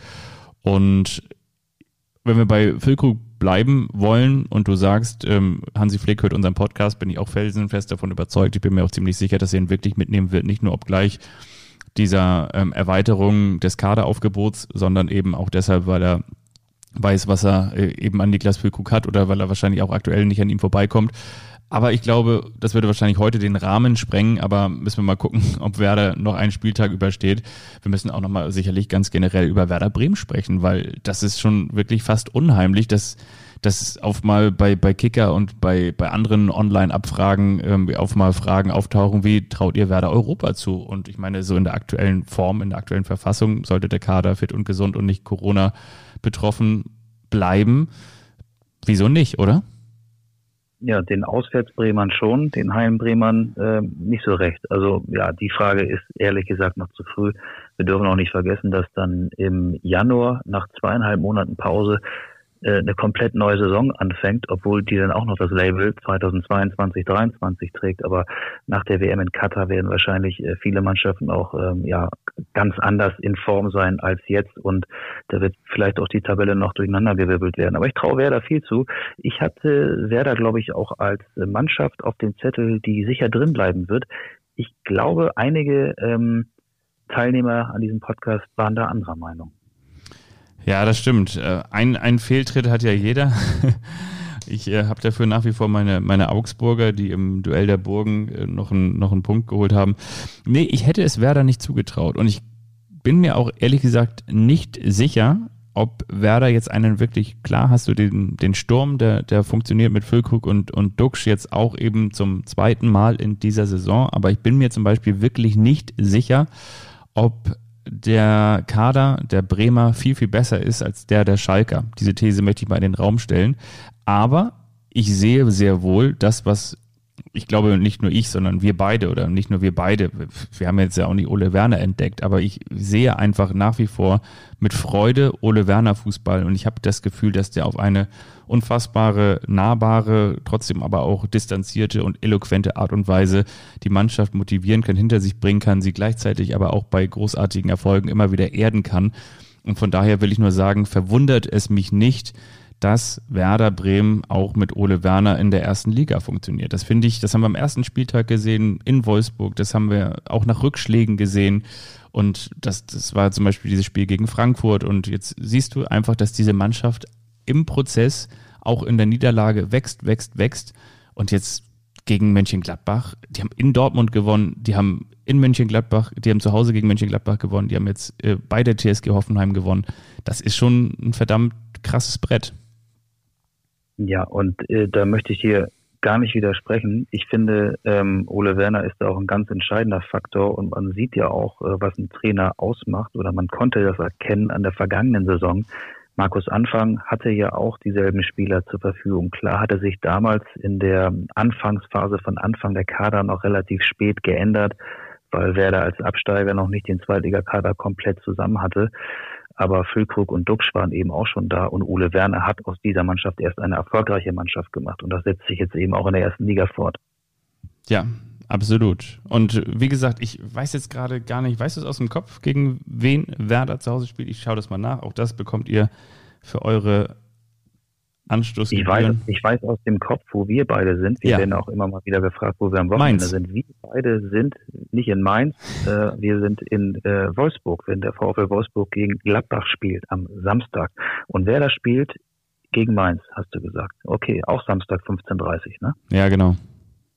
Und wenn wir bei Füllkrug bleiben wollen und du sagst, ähm, Hansi Flick hört unseren Podcast, bin ich auch felsenfest davon überzeugt. Ich bin mir auch ziemlich sicher, dass er ihn wirklich mitnehmen wird. Nicht nur obgleich dieser ähm, Erweiterung des Kaderaufgebots, sondern eben auch deshalb, weil er weiß, was er äh, eben an Niklas Füllkrug hat oder weil er wahrscheinlich auch aktuell nicht an ihm vorbeikommt. Aber ich glaube, das würde wahrscheinlich heute den Rahmen sprengen, aber müssen wir mal gucken, ob Werder noch einen Spieltag übersteht. Wir müssen auch nochmal sicherlich ganz generell über Werder Bremen sprechen, weil das ist schon wirklich fast unheimlich, dass dass auf mal bei, bei Kicker und bei, bei anderen Online-Abfragen ähm, auf mal Fragen auftauchen, wie traut ihr Werder Europa zu? Und ich meine, so in der aktuellen Form, in der aktuellen Verfassung sollte der Kader fit und gesund und nicht Corona betroffen bleiben. Wieso nicht, oder? Ja, den Auswärtsbremern schon, den Heimbremern äh, nicht so recht. Also ja, die Frage ist ehrlich gesagt noch zu früh. Wir dürfen auch nicht vergessen, dass dann im Januar nach zweieinhalb Monaten Pause eine komplett neue Saison anfängt, obwohl die dann auch noch das Label 2022 2023 trägt. Aber nach der WM in Katar werden wahrscheinlich äh, viele Mannschaften auch ähm, ja ganz anders in Form sein als jetzt und da wird vielleicht auch die Tabelle noch durcheinandergewirbelt werden. Aber ich traue Werder viel zu. Ich hatte Werder, glaube ich, auch als Mannschaft auf dem Zettel, die sicher drin bleiben wird. Ich glaube, einige ähm, Teilnehmer an diesem Podcast waren da anderer Meinung. Ja, das stimmt. Äh, ein, ein Fehltritt hat ja jeder. Ich äh, habe dafür nach wie vor meine, meine Augsburger, die im Duell der Burgen äh, noch, einen, noch einen Punkt geholt haben. Nee, ich hätte es Werder nicht zugetraut. Und ich bin mir auch ehrlich gesagt nicht sicher, ob Werder jetzt einen wirklich, klar hast du den, den Sturm, der, der funktioniert mit Füllkrug und, und Duxch jetzt auch eben zum zweiten Mal in dieser Saison. Aber ich bin mir zum Beispiel wirklich nicht sicher, ob der Kader der Bremer viel, viel besser ist als der der Schalker. Diese These möchte ich mal in den Raum stellen. Aber ich sehe sehr wohl das, was ich glaube nicht nur ich, sondern wir beide oder nicht nur wir beide. Wir haben jetzt ja auch nicht Ole Werner entdeckt, aber ich sehe einfach nach wie vor mit Freude Ole Werner Fußball und ich habe das Gefühl, dass der auf eine unfassbare, nahbare, trotzdem aber auch distanzierte und eloquente Art und Weise die Mannschaft motivieren kann, hinter sich bringen kann, sie gleichzeitig aber auch bei großartigen Erfolgen immer wieder erden kann. Und von daher will ich nur sagen, verwundert es mich nicht, dass Werder Bremen auch mit Ole Werner in der ersten Liga funktioniert. Das finde ich, das haben wir am ersten Spieltag gesehen in Wolfsburg, das haben wir auch nach Rückschlägen gesehen. Und das, das war zum Beispiel dieses Spiel gegen Frankfurt. Und jetzt siehst du einfach, dass diese Mannschaft im Prozess auch in der Niederlage wächst, wächst, wächst. Und jetzt gegen Mönchengladbach, die haben in Dortmund gewonnen, die haben in Mönchengladbach, die haben zu Hause gegen Mönchengladbach gewonnen, die haben jetzt äh, bei der TSG Hoffenheim gewonnen. Das ist schon ein verdammt krasses Brett. Ja, und äh, da möchte ich hier gar nicht widersprechen. Ich finde, ähm, Ole Werner ist da auch ein ganz entscheidender Faktor und man sieht ja auch, äh, was ein Trainer ausmacht oder man konnte das erkennen an der vergangenen Saison. Markus Anfang hatte ja auch dieselben Spieler zur Verfügung. Klar hatte sich damals in der Anfangsphase von Anfang der Kader noch relativ spät geändert, weil Werder als Absteiger noch nicht den Zweitligakader komplett zusammen hatte. Aber Füllkrug und Duxch waren eben auch schon da und Ole Werner hat aus dieser Mannschaft erst eine erfolgreiche Mannschaft gemacht und das setzt sich jetzt eben auch in der ersten Liga fort. Ja, absolut. Und wie gesagt, ich weiß jetzt gerade gar nicht, weißt du es aus dem Kopf, gegen wen Werder zu Hause spielt? Ich schaue das mal nach. Auch das bekommt ihr für eure Anstoß. Ich weiß, ich weiß aus dem Kopf, wo wir beide sind. Wir ja. werden auch immer mal wieder gefragt, wo wir am Wochenende Mainz. sind. Wir beide sind nicht in Mainz, äh, wir sind in äh, Wolfsburg, wenn der VfL Wolfsburg gegen Gladbach spielt am Samstag. Und wer da spielt, gegen Mainz, hast du gesagt. Okay, auch Samstag 15.30 ne? Ja, genau.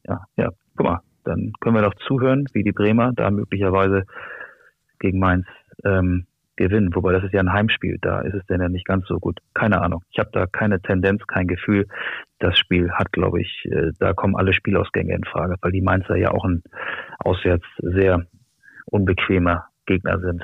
Ja, ja, guck mal, dann können wir doch zuhören, wie die Bremer da möglicherweise gegen Mainz ähm, gewinnen. Wobei das ist ja ein Heimspiel, da ist es denn ja nicht ganz so gut. Keine Ahnung. Ich habe da keine Tendenz, kein Gefühl. Das Spiel hat, glaube ich, äh, da kommen alle Spielausgänge in Frage, weil die Mainzer ja auch ein auswärts sehr unbequemer Gegner sind.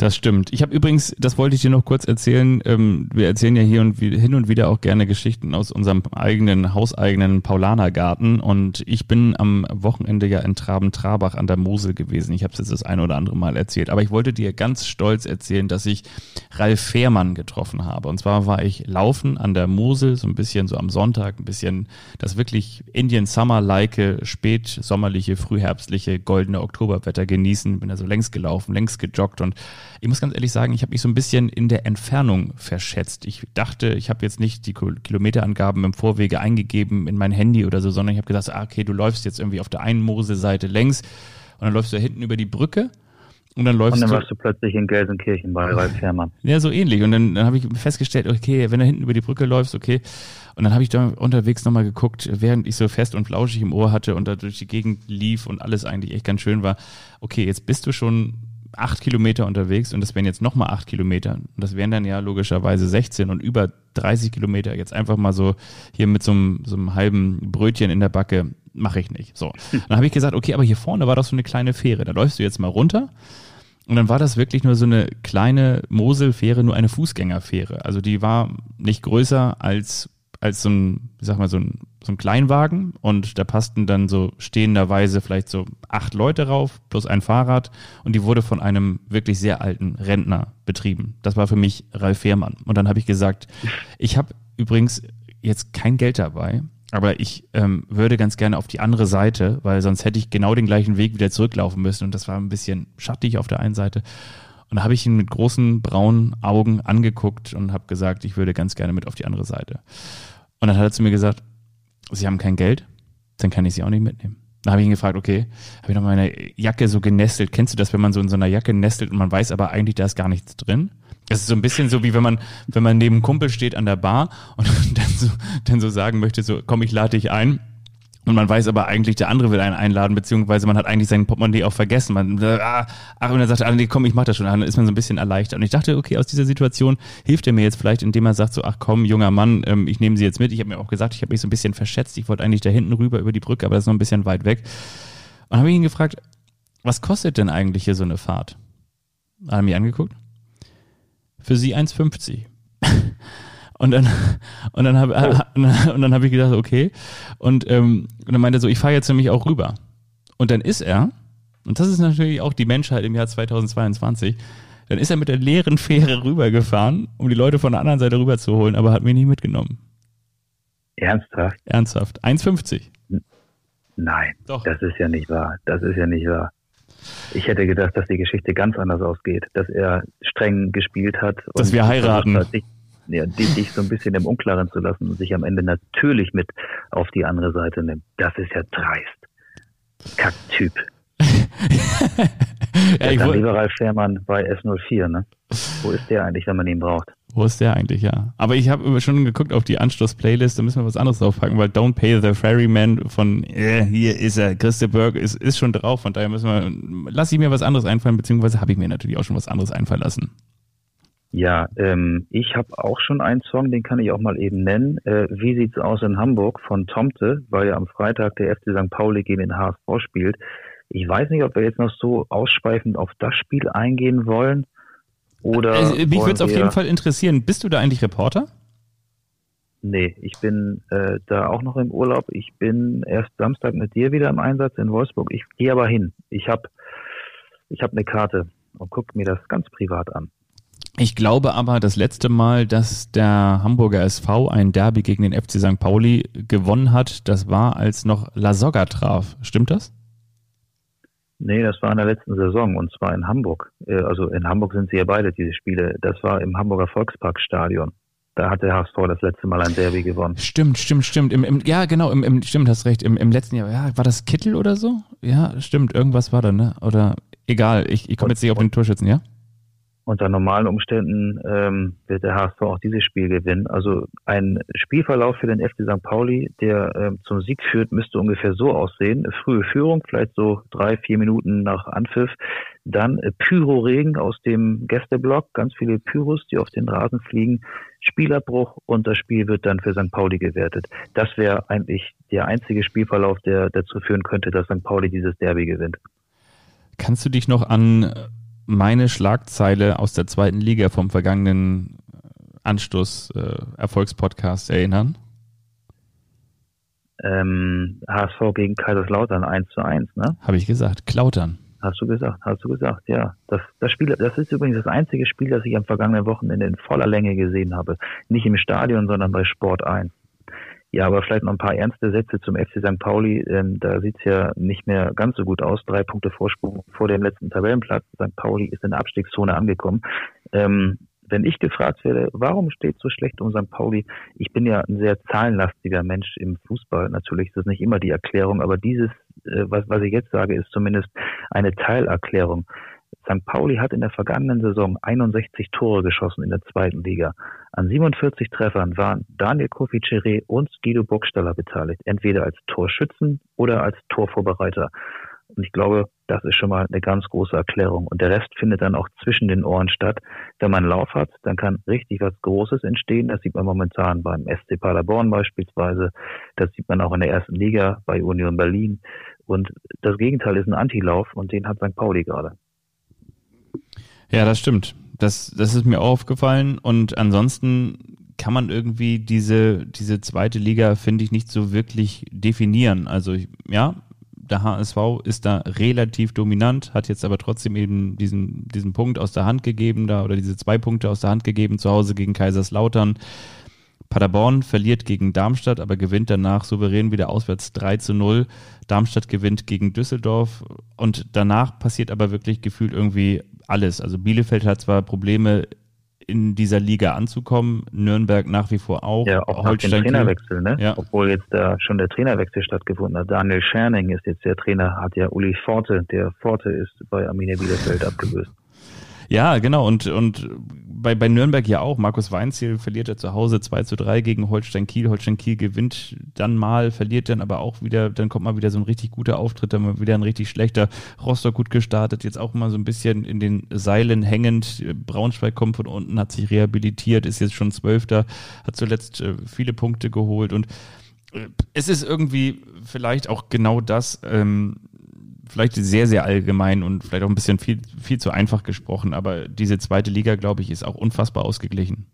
Das stimmt. Ich habe übrigens, das wollte ich dir noch kurz erzählen, ähm, wir erzählen ja hier und hin und wieder auch gerne Geschichten aus unserem eigenen, hauseigenen Paulanergarten und ich bin am Wochenende ja in Traben-Trabach an der Mosel gewesen. Ich habe es jetzt das eine oder andere Mal erzählt, aber ich wollte dir ganz stolz erzählen, dass ich Ralf Fährmann getroffen habe. Und zwar war ich laufen an der Mosel, so ein bisschen so am Sonntag, ein bisschen das wirklich Indian Summer-like, spät sommerliche, frühherbstliche, goldene Oktoberwetter genießen. Bin da so längs gelaufen, längs gejoggt und ich muss ganz ehrlich sagen, ich habe mich so ein bisschen in der Entfernung verschätzt. Ich dachte, ich habe jetzt nicht die Kilometerangaben im Vorwege eingegeben in mein Handy oder so, sondern ich habe gesagt, ah, okay, du läufst jetzt irgendwie auf der einen Moselseite längs und dann läufst du da hinten über die Brücke und dann läufst Und dann du. warst du plötzlich in Gelsenkirchen bei Ralf Fährmann. Ja, so ähnlich. Und dann, dann habe ich festgestellt, okay, wenn du hinten über die Brücke läufst, okay. Und dann habe ich da unterwegs nochmal geguckt, während ich so fest und flauschig im Ohr hatte und da durch die Gegend lief und alles eigentlich echt ganz schön war. Okay, jetzt bist du schon acht Kilometer unterwegs und das wären jetzt nochmal acht Kilometer. Und das wären dann ja logischerweise 16 und über 30 Kilometer jetzt einfach mal so hier mit so einem, so einem halben Brötchen in der Backe mache ich nicht. So. Dann habe ich gesagt, okay, aber hier vorne war doch so eine kleine Fähre. Da läufst du jetzt mal runter. Und dann war das wirklich nur so eine kleine Moselfähre, nur eine Fußgängerfähre. Also die war nicht größer als, als so ein, ich sag mal, so ein, so ein Kleinwagen. Und da passten dann so stehenderweise vielleicht so acht Leute rauf, plus ein Fahrrad. Und die wurde von einem wirklich sehr alten Rentner betrieben. Das war für mich Ralf Fährmann. Und dann habe ich gesagt, ich habe übrigens jetzt kein Geld dabei. Aber ich ähm, würde ganz gerne auf die andere Seite, weil sonst hätte ich genau den gleichen Weg wieder zurücklaufen müssen. Und das war ein bisschen schattig auf der einen Seite. Und da habe ich ihn mit großen braunen Augen angeguckt und habe gesagt, ich würde ganz gerne mit auf die andere Seite. Und dann hat er zu mir gesagt, Sie haben kein Geld, dann kann ich Sie auch nicht mitnehmen. Da habe ich ihn gefragt, okay, habe ich noch meine Jacke so genestelt. Kennst du das, wenn man so in so einer Jacke nestelt und man weiß aber eigentlich, da ist gar nichts drin? Das ist so ein bisschen so, wie wenn man, wenn man neben einem Kumpel steht an der Bar und dann so, dann so sagen möchte, so, komm, ich lade dich ein. Und man weiß aber eigentlich, der andere will einen einladen, beziehungsweise man hat eigentlich sein Portemonnaie auch vergessen. Man, ah, ach, und dann sagt er, ah, nee, komm, ich mach das schon. Dann ist man so ein bisschen erleichtert. Und ich dachte, okay, aus dieser Situation hilft er mir jetzt vielleicht, indem er sagt so, ach komm, junger Mann, ähm, ich nehme sie jetzt mit. Ich habe mir auch gesagt, ich habe mich so ein bisschen verschätzt. Ich wollte eigentlich da hinten rüber über die Brücke, aber das ist noch ein bisschen weit weg. Und habe ich ihn gefragt, was kostet denn eigentlich hier so eine Fahrt? Hat er mich angeguckt? Für sie 1,50. Und dann, und dann habe oh. und dann habe ich gedacht, okay. Und, ähm, und dann meinte er so, ich fahre jetzt nämlich auch rüber. Und dann ist er, und das ist natürlich auch die Menschheit im Jahr 2022, dann ist er mit der leeren Fähre rübergefahren, um die Leute von der anderen Seite rüberzuholen, aber hat mich nicht mitgenommen. Ernsthaft? Ernsthaft. 1,50. Nein, Doch. das ist ja nicht wahr. Das ist ja nicht wahr. Ich hätte gedacht, dass die Geschichte ganz anders ausgeht, dass er streng gespielt hat. Dass wir heiraten. Hat, dich, ja, dich, dich so ein bisschen im Unklaren zu lassen und sich am Ende natürlich mit auf die andere Seite nimmt. Das ist ja dreist. Kacktyp. ja, dann lieber Ralf Fährmann bei S04, ne? Wo ist der eigentlich, wenn man ihn braucht? Wo ist der eigentlich, ja? Aber ich habe schon geguckt auf die Anschluss-Playlist, da müssen wir was anderes draufpacken, weil Don't Pay the Ferryman von äh, hier ist er, Christe Berg ist, ist schon drauf, von daher müssen wir, lasse ich mir was anderes einfallen, beziehungsweise habe ich mir natürlich auch schon was anderes einfallen lassen. Ja, ähm, ich habe auch schon einen Song, den kann ich auch mal eben nennen. Äh, Wie sieht's aus in Hamburg von Tomte, weil ja am Freitag der FC St. Pauli gegen den HSV spielt. Ich weiß nicht, ob wir jetzt noch so ausschweifend auf das Spiel eingehen wollen. Oder also, mich würde es auf jeden Fall interessieren. Bist du da eigentlich Reporter? Nee, ich bin äh, da auch noch im Urlaub. Ich bin erst Samstag mit dir wieder im Einsatz in Wolfsburg. Ich gehe aber hin. Ich habe ich hab eine Karte und gucke mir das ganz privat an. Ich glaube aber, das letzte Mal, dass der Hamburger SV ein Derby gegen den FC St. Pauli gewonnen hat, das war, als noch La Soga traf. Stimmt das? Nee, das war in der letzten Saison und zwar in Hamburg. Also in Hamburg sind sie ja beide, diese Spiele. Das war im Hamburger Volksparkstadion. Da hat der HSV das letzte Mal ein Derby gewonnen. Stimmt, stimmt, stimmt. Im, im, ja, genau, im, im, stimmt, hast recht. Im, Im letzten Jahr, ja, war das Kittel oder so? Ja, stimmt, irgendwas war da, ne? Oder egal, ich, ich komme jetzt nicht auf den Torschützen, ja? Unter normalen Umständen ähm, wird der HSV auch dieses Spiel gewinnen. Also ein Spielverlauf für den FC St. Pauli, der ähm, zum Sieg führt, müsste ungefähr so aussehen. Frühe Führung, vielleicht so drei, vier Minuten nach Anpfiff. Dann äh, Pyro-Regen aus dem Gästeblock, ganz viele Pyros, die auf den Rasen fliegen. Spielabbruch und das Spiel wird dann für St. Pauli gewertet. Das wäre eigentlich der einzige Spielverlauf, der dazu führen könnte, dass St. Pauli dieses Derby gewinnt. Kannst du dich noch an meine Schlagzeile aus der zweiten Liga vom vergangenen Anstoß äh, Erfolgspodcast erinnern? Ähm, HSV gegen Kaiserslautern 1 zu 1, ne? Habe ich gesagt. Klautern. Hast du gesagt, hast du gesagt, ja. Das, das Spiel, das ist übrigens das einzige Spiel, das ich am vergangenen Wochenende in voller Länge gesehen habe. Nicht im Stadion, sondern bei Sport 1. Ja, aber vielleicht noch ein paar ernste Sätze zum FC St. Pauli. Ähm, da sieht's ja nicht mehr ganz so gut aus. Drei Punkte Vorsprung vor dem letzten Tabellenplatz. St. Pauli ist in der Abstiegszone angekommen. Ähm, wenn ich gefragt werde, warum steht so schlecht um St. Pauli? Ich bin ja ein sehr zahlenlastiger Mensch im Fußball. Natürlich ist das nicht immer die Erklärung, aber dieses, äh, was, was ich jetzt sage, ist zumindest eine Teilerklärung. St. Pauli hat in der vergangenen Saison 61 Tore geschossen in der zweiten Liga. An 47 Treffern waren Daniel Kofi und Guido Burgstaller beteiligt, entweder als Torschützen oder als Torvorbereiter. Und ich glaube, das ist schon mal eine ganz große Erklärung. Und der Rest findet dann auch zwischen den Ohren statt. Wenn man Lauf hat, dann kann richtig was Großes entstehen. Das sieht man momentan beim SC Paderborn beispielsweise. Das sieht man auch in der ersten Liga bei Union Berlin. Und das Gegenteil ist ein Antilauf und den hat St. Pauli gerade. Ja, das stimmt. Das, das ist mir auch aufgefallen. Und ansonsten kann man irgendwie diese, diese zweite Liga, finde ich, nicht so wirklich definieren. Also, ja, der HSV ist da relativ dominant, hat jetzt aber trotzdem eben diesen, diesen Punkt aus der Hand gegeben da oder diese zwei Punkte aus der Hand gegeben zu Hause gegen Kaiserslautern. Paderborn verliert gegen Darmstadt, aber gewinnt danach souverän wieder auswärts 3 zu 0. Darmstadt gewinnt gegen Düsseldorf und danach passiert aber wirklich gefühlt irgendwie alles. Also Bielefeld hat zwar Probleme in dieser Liga anzukommen. Nürnberg nach wie vor auch. Ja, auch nach dem Trainerwechsel, ne? Ja. Obwohl jetzt da schon der Trainerwechsel stattgefunden hat. Daniel Scherning ist jetzt der Trainer, hat ja Uli Forte, der Forte ist bei Arminia Bielefeld abgelöst. Ja, genau. Und, und bei, bei Nürnberg ja auch. Markus Weinziel verliert ja zu Hause 2 zu 3 gegen Holstein Kiel. Holstein Kiel gewinnt dann mal, verliert dann aber auch wieder, dann kommt mal wieder so ein richtig guter Auftritt, dann mal wieder ein richtig schlechter. Rostock gut gestartet, jetzt auch mal so ein bisschen in den Seilen hängend. Braunschweig kommt von unten, hat sich rehabilitiert, ist jetzt schon Zwölfter, hat zuletzt äh, viele Punkte geholt und äh, es ist irgendwie vielleicht auch genau das, ähm, vielleicht sehr, sehr allgemein und vielleicht auch ein bisschen viel, viel zu einfach gesprochen, aber diese zweite Liga, glaube ich, ist auch unfassbar ausgeglichen.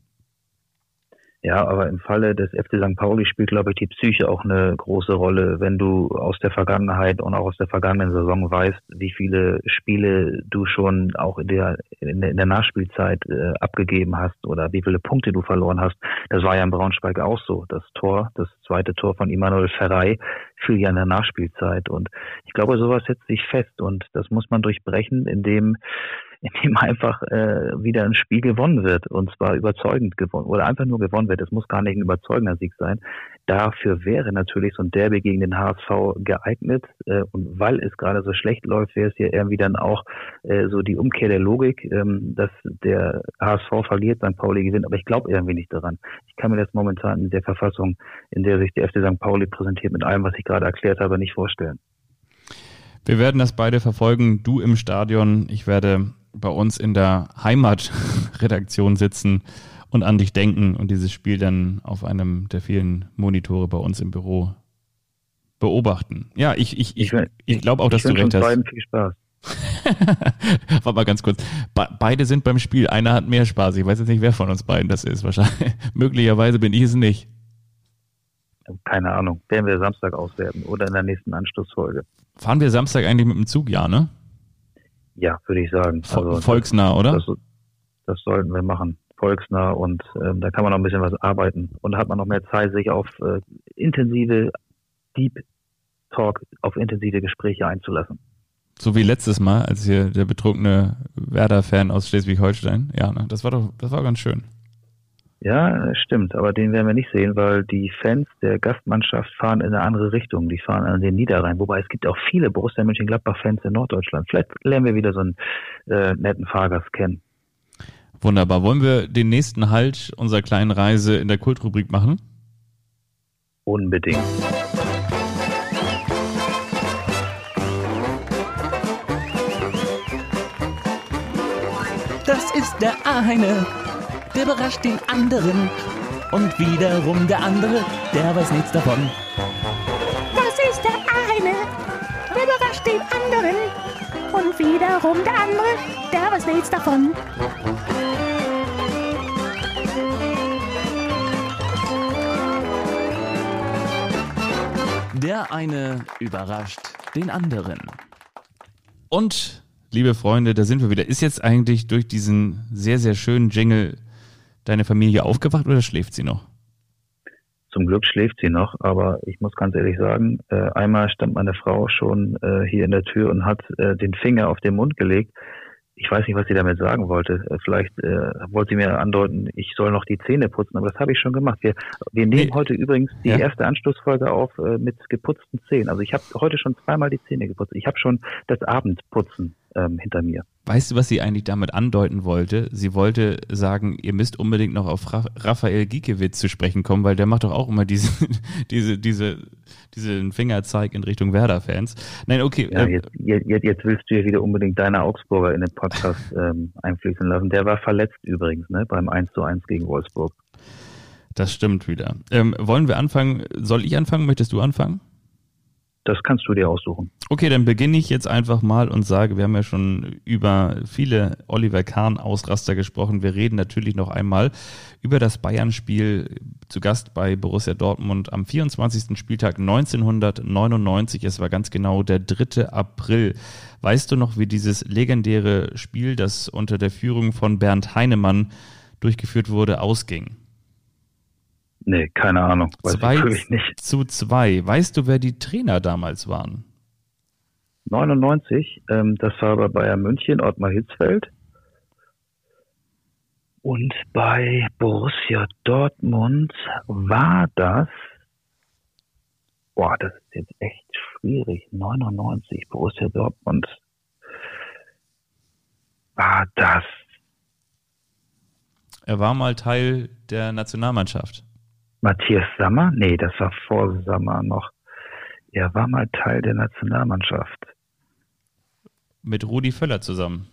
Ja, aber im Falle des FC St. Pauli spielt, glaube ich, die Psyche auch eine große Rolle, wenn du aus der Vergangenheit und auch aus der vergangenen Saison weißt, wie viele Spiele du schon auch in der, in der, Nachspielzeit äh, abgegeben hast oder wie viele Punkte du verloren hast. Das war ja in Braunschweig auch so. Das Tor, das zweite Tor von Immanuel Ferrei fiel ja in der Nachspielzeit. Und ich glaube, sowas setzt sich fest und das muss man durchbrechen, indem indem einfach äh, wieder ein Spiel gewonnen wird und zwar überzeugend gewonnen oder einfach nur gewonnen wird. Es muss gar nicht ein überzeugender Sieg sein. Dafür wäre natürlich so ein Derby gegen den HSV geeignet äh, und weil es gerade so schlecht läuft, wäre es ja irgendwie dann auch äh, so die Umkehr der Logik, ähm, dass der HSV verliert, St. Pauli gewinnt, aber ich glaube irgendwie nicht daran. Ich kann mir das momentan in der Verfassung, in der sich der FC St. Pauli präsentiert, mit allem, was ich gerade erklärt habe, nicht vorstellen. Wir werden das beide verfolgen. Du im Stadion, ich werde bei uns in der Heimatredaktion sitzen und an dich denken und dieses Spiel dann auf einem der vielen Monitore bei uns im Büro beobachten. Ja, ich, ich, ich, ich glaube auch, dass du recht hast. Beiden viel Spaß. Warte mal ganz kurz. Be beide sind beim Spiel. Einer hat mehr Spaß. Ich weiß jetzt nicht, wer von uns beiden das ist. Wahrscheinlich. Möglicherweise bin ich es nicht. Keine Ahnung. Werden wir Samstag auswerten oder in der nächsten Anschlussfolge. Fahren wir Samstag eigentlich mit dem Zug? Ja, ne? Ja, würde ich sagen. Also, Volksnah, oder? Das, das, sollten wir machen. Volksnah und ähm, da kann man noch ein bisschen was arbeiten. Und da hat man noch mehr Zeit, sich auf äh, intensive Deep Talk, auf intensive Gespräche einzulassen. So wie letztes Mal, als hier der betrunkene Werder-Fan aus Schleswig-Holstein. Ja, ne, das war doch, das war ganz schön. Ja, stimmt, aber den werden wir nicht sehen, weil die Fans der Gastmannschaft fahren in eine andere Richtung. Die fahren an den Niederrhein. Wobei es gibt auch viele Borussia Mönchengladbach-Fans in Norddeutschland. Vielleicht lernen wir wieder so einen äh, netten Fahrgast kennen. Wunderbar. Wollen wir den nächsten Halt unserer kleinen Reise in der Kultrubrik machen? Unbedingt. Das ist der eine der überrascht den anderen. Und wiederum der andere, der weiß nichts davon. Das ist der eine, der überrascht den anderen. Und und wiederum der andere, der weiß nichts davon. Der eine überrascht den anderen. Und, liebe Freunde, da sind wir wieder. Ist jetzt eigentlich durch diesen sehr, sehr schönen Jingle deine Familie aufgewacht oder schläft sie noch? Zum Glück schläft sie noch, aber ich muss ganz ehrlich sagen, äh, einmal stand meine Frau schon äh, hier in der Tür und hat äh, den Finger auf den Mund gelegt. Ich weiß nicht, was sie damit sagen wollte. Vielleicht wollte sie mir andeuten, ich soll noch die Zähne putzen, aber das habe ich schon gemacht. Wir, wir nehmen Nee. heute übrigens die Ja. erste Anschlussfolge auf mit geputzten Zähnen. Also ich habe heute schon zweimal die Zähne geputzt. Ich habe schon das Abendputzen ähm, hinter mir. Weißt du, was sie eigentlich damit andeuten wollte? Sie wollte sagen, ihr müsst unbedingt noch auf Ra Raphael Giekewitz zu sprechen kommen, weil der macht doch auch immer diese, diese, diese, diesen Fingerzeig in Richtung Werder-Fans. Nein, okay. Ja, äh, jetzt, jetzt, jetzt willst du ja wieder unbedingt deine Augsburger in den Podcast ähm, einfließen lassen. Der war verletzt übrigens, ne, beim 1 zu 1 gegen Wolfsburg. Das stimmt wieder. Ähm, wollen wir anfangen? Soll ich anfangen? Möchtest du anfangen? Das kannst du dir aussuchen. Okay, dann beginne ich jetzt einfach mal und sage, wir haben ja schon über viele Oliver Kahn-Ausraster gesprochen. Wir reden natürlich noch einmal über das Bayern-Spiel zu Gast bei Borussia Dortmund am 24. Spieltag 1999. Es war ganz genau der 3. April. Weißt du noch, wie dieses legendäre Spiel, das unter der Führung von Bernd Heinemann durchgeführt wurde, ausging? Nee, keine Ahnung. Weiß ich Zwei wirklich nicht. zu zwei. Weißt du, wer die Trainer damals waren? 99, ähm, das war bei Bayern München, Ottmar Hitzfeld. Und bei Borussia Dortmund war das, boah, das ist jetzt echt schwierig, 99, Borussia Dortmund. War das, Er war mal Teil der Nationalmannschaft. Matthias Sammer? Nee, das war vor Sammer noch. Er war mal Teil der Nationalmannschaft. Mit Rudi Völler zusammen.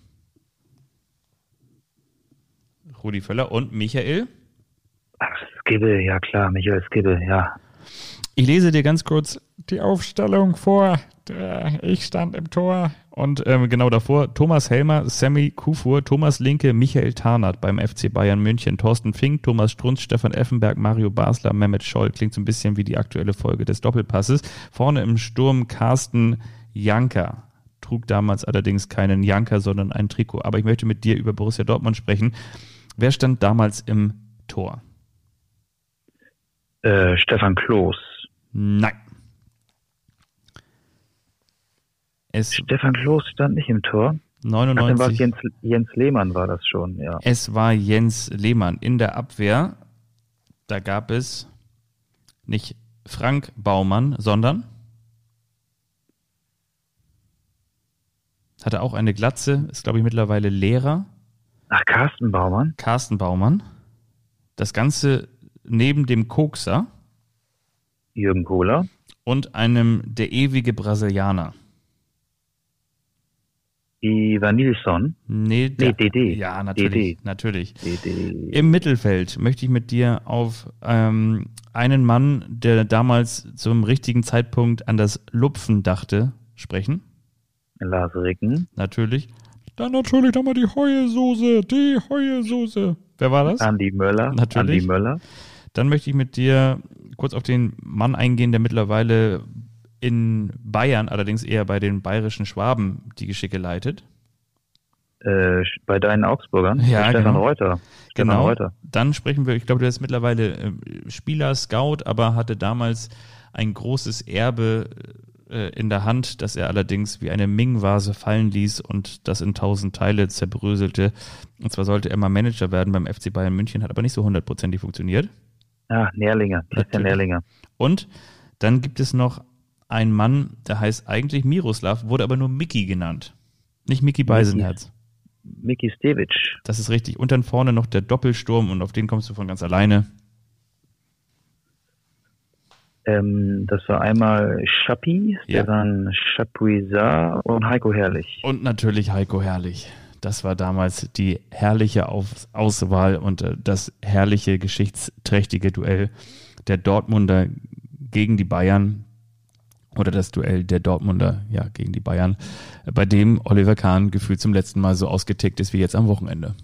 Rudi Völler und Michael. Ach, Skibbe, ja klar, Michael Skibbe, ja. Ich lese dir ganz kurz Die Aufstellung vor. Der, ich stand im Tor. und ähm, genau davor Thomas Helmer, Sammy Kufur, Thomas Linke, Michael Tarnath beim FC Bayern München, Thorsten Fink, Thomas Strunz, Stefan Effenberg, Mario Basler, Mehmet Scholl. Klingt so ein bisschen wie die aktuelle Folge des Doppelpasses. Vorne im Sturm Carsten Janker. Trug damals allerdings keinen Janker, sondern ein Trikot. Aber ich möchte mit dir über Borussia Dortmund sprechen. Wer stand damals im Tor? Äh, Stefan Kloß. Nein. Es Stefan Kloß stand nicht im Tor. Ach, dann war es 99. Jens, Jens Lehmann war das schon, ja. Es war Jens Lehmann in der Abwehr. Da gab es nicht Frank Baumann, sondern hatte auch eine Glatze, ist glaube ich mittlerweile Lehrer, Ach, Carsten Baumann. Carsten Baumann. Das Ganze neben dem Kokser Jürgen Kohler. und einem der ewige Brasilianer. Ivan Nilsson. Nee, der, DD. Ja, natürlich, DD. natürlich. DD. Im Mittelfeld möchte ich mit dir auf ähm, einen Mann, der damals zum richtigen Zeitpunkt an das Lupfen dachte, sprechen. Lars Ricken. Natürlich. Dann natürlich nochmal die Heusoße. Die Heusoße. Wer war das? Andi Möller. Natürlich. Andi Möller. Dann möchte ich mit dir kurz auf den Mann eingehen, der mittlerweile in Bayern, allerdings eher bei den bayerischen Schwaben, die Geschicke leitet. Äh, bei deinen Augsburgern. Ja, Stefan genau. Reuter. Stefan Genau. Reuter. Dann sprechen wir, ich glaube, der ist mittlerweile äh, Spieler, Scout, aber hatte damals ein großes Erbe äh, in der Hand, das er allerdings wie eine Ming-Vase fallen ließ und das in tausend Teile zerbröselte. Und zwar sollte er mal Manager werden beim FC Bayern München, hat aber nicht so hundertprozentig funktioniert. Ah, Nährlinger. Christian. Nährlinger. Und dann gibt es noch einen Mann, der heißt eigentlich Miroslav, wurde aber nur Mickey genannt. Nicht Mickey Beisenherz. Miki Stevic. Das ist richtig. Und dann vorne noch der Doppelsturm und auf den kommst du von ganz alleine. Ähm, das war einmal Schappi, Ja. Stefan Chapuisat und Heiko Herrlich. Und natürlich Heiko Herrlich. Das war damals die herrliche Auf Auswahl und äh, das herrliche, geschichtsträchtige Duell der Dortmunder gegen die Bayern. Oder das Duell der Dortmunder ja gegen die Bayern, bei dem Oliver Kahn gefühlt zum letzten Mal so ausgetickt ist wie jetzt am Wochenende.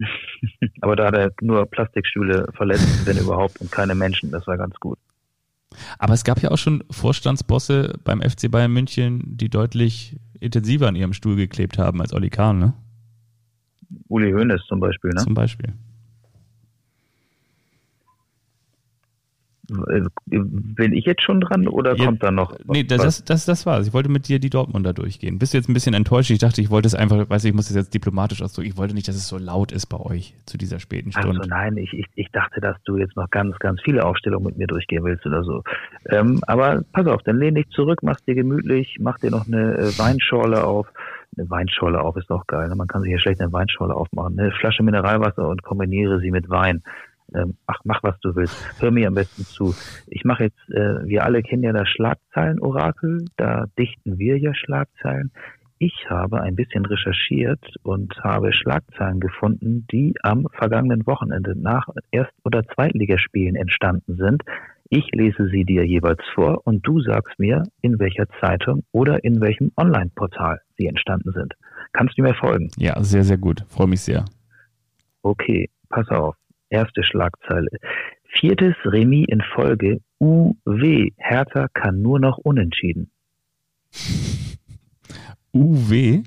Aber da hat er nur Plastikstühle verletzt, wenn überhaupt, und keine Menschen. Das war ganz gut. Aber es gab ja auch schon Vorstandsbosse beim FC Bayern München, die deutlich intensiver an ihrem Stuhl geklebt haben als Oli Kahn, ne? Uli Hoeneß zum Beispiel, ne? Zum Beispiel. Bin ich jetzt schon dran oder Ja, kommt da noch? Nee, das, das, das, das war's. Ich wollte mit dir die Dortmunder durchgehen. Bist du jetzt ein bisschen enttäuscht? Ich dachte, ich wollte es einfach, weiß ich, ich muss das jetzt diplomatisch ausdrücken. Ich wollte nicht, dass es so laut ist bei euch zu dieser späten Also Stunde. nein, ich, ich, ich dachte, dass du jetzt noch ganz, ganz viele Aufstellungen mit mir durchgehen willst oder so. Ähm, aber pass auf, dann lehn dich zurück, mach's dir gemütlich, mach dir noch eine äh, Weinschorle auf. Eine Weinschorle auf ist auch geil. Ne? Man kann sich ja schlecht eine Weinschorle aufmachen. Eine Flasche Mineralwasser und kombiniere sie mit Wein. Ähm, ach, mach was du willst. Hör mir am besten zu. Ich mache jetzt, äh, wir alle kennen ja das Schlagzeilenorakel. Da dichten wir ja Schlagzeilen. Ich habe ein bisschen recherchiert und habe Schlagzeilen gefunden, die am vergangenen Wochenende nach Erst- oder Zweitligaspielen entstanden sind. Ich lese sie dir jeweils vor und du sagst mir, in welcher Zeitung oder in welchem Online-Portal sie entstanden sind. Kannst du mir folgen? Ja, sehr, sehr gut. Freue mich sehr. Okay, pass auf. Erste Schlagzeile. Viertes Remis in Folge. UW. Hertha kann nur noch unentschieden. UW?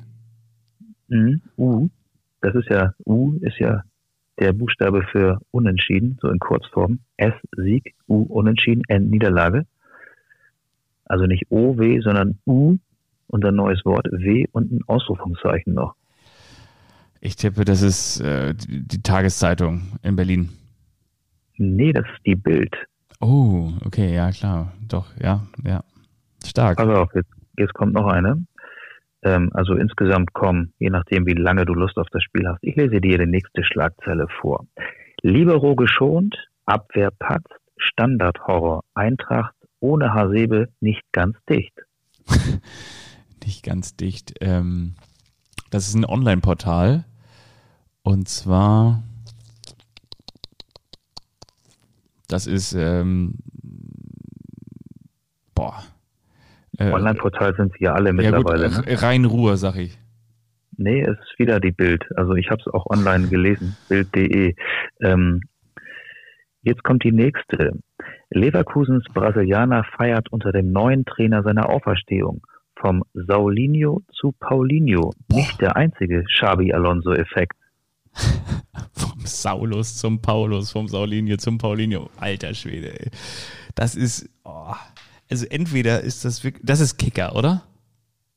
Mhm. U. Das ist ja, U ist ja der Buchstabe für unentschieden, so in Kurzform. S Sieg, U unentschieden, N Niederlage. Also nicht O, W, sondern U und ein neues Wort, W und ein Ausrufungszeichen noch. Ich tippe, das ist äh, die, die Tageszeitung in Berlin. Nee, das ist die Bild. Oh, okay, ja, klar. Doch, ja, ja. Stark. Pass auf, jetzt, jetzt kommt noch eine. Ähm, also insgesamt kommen, je nachdem, wie lange du Lust auf das Spiel hast. Ich lese dir die nächste Schlagzeile vor. Libero geschont, Abwehr patzt, Standardhorror, Eintracht ohne Hasebe nicht ganz dicht. Nicht ganz dicht. Ähm, das ist ein Online-Portal. Und zwar, das ist, ähm, boah. Äh, Online-Portal sind sie ja alle ja gut, mittlerweile. ne? äh, Rhein-Ruhr, sag ich. Nee, es ist wieder die Bild. Also ich habe es auch online gelesen, bild.de. Ähm, jetzt kommt die nächste. Leverkusens Brasilianer feiert unter dem neuen Trainer seine Auferstehung. Vom Saulinho zu Paulinho. Nicht der einzige Xabi Alonso-Effekt. Vom Saulus zum Paulus, vom Saulinho zum Paulinho. Alter Schwede, ey. Das ist, oh. also entweder ist das wirklich, das ist Kicker, oder?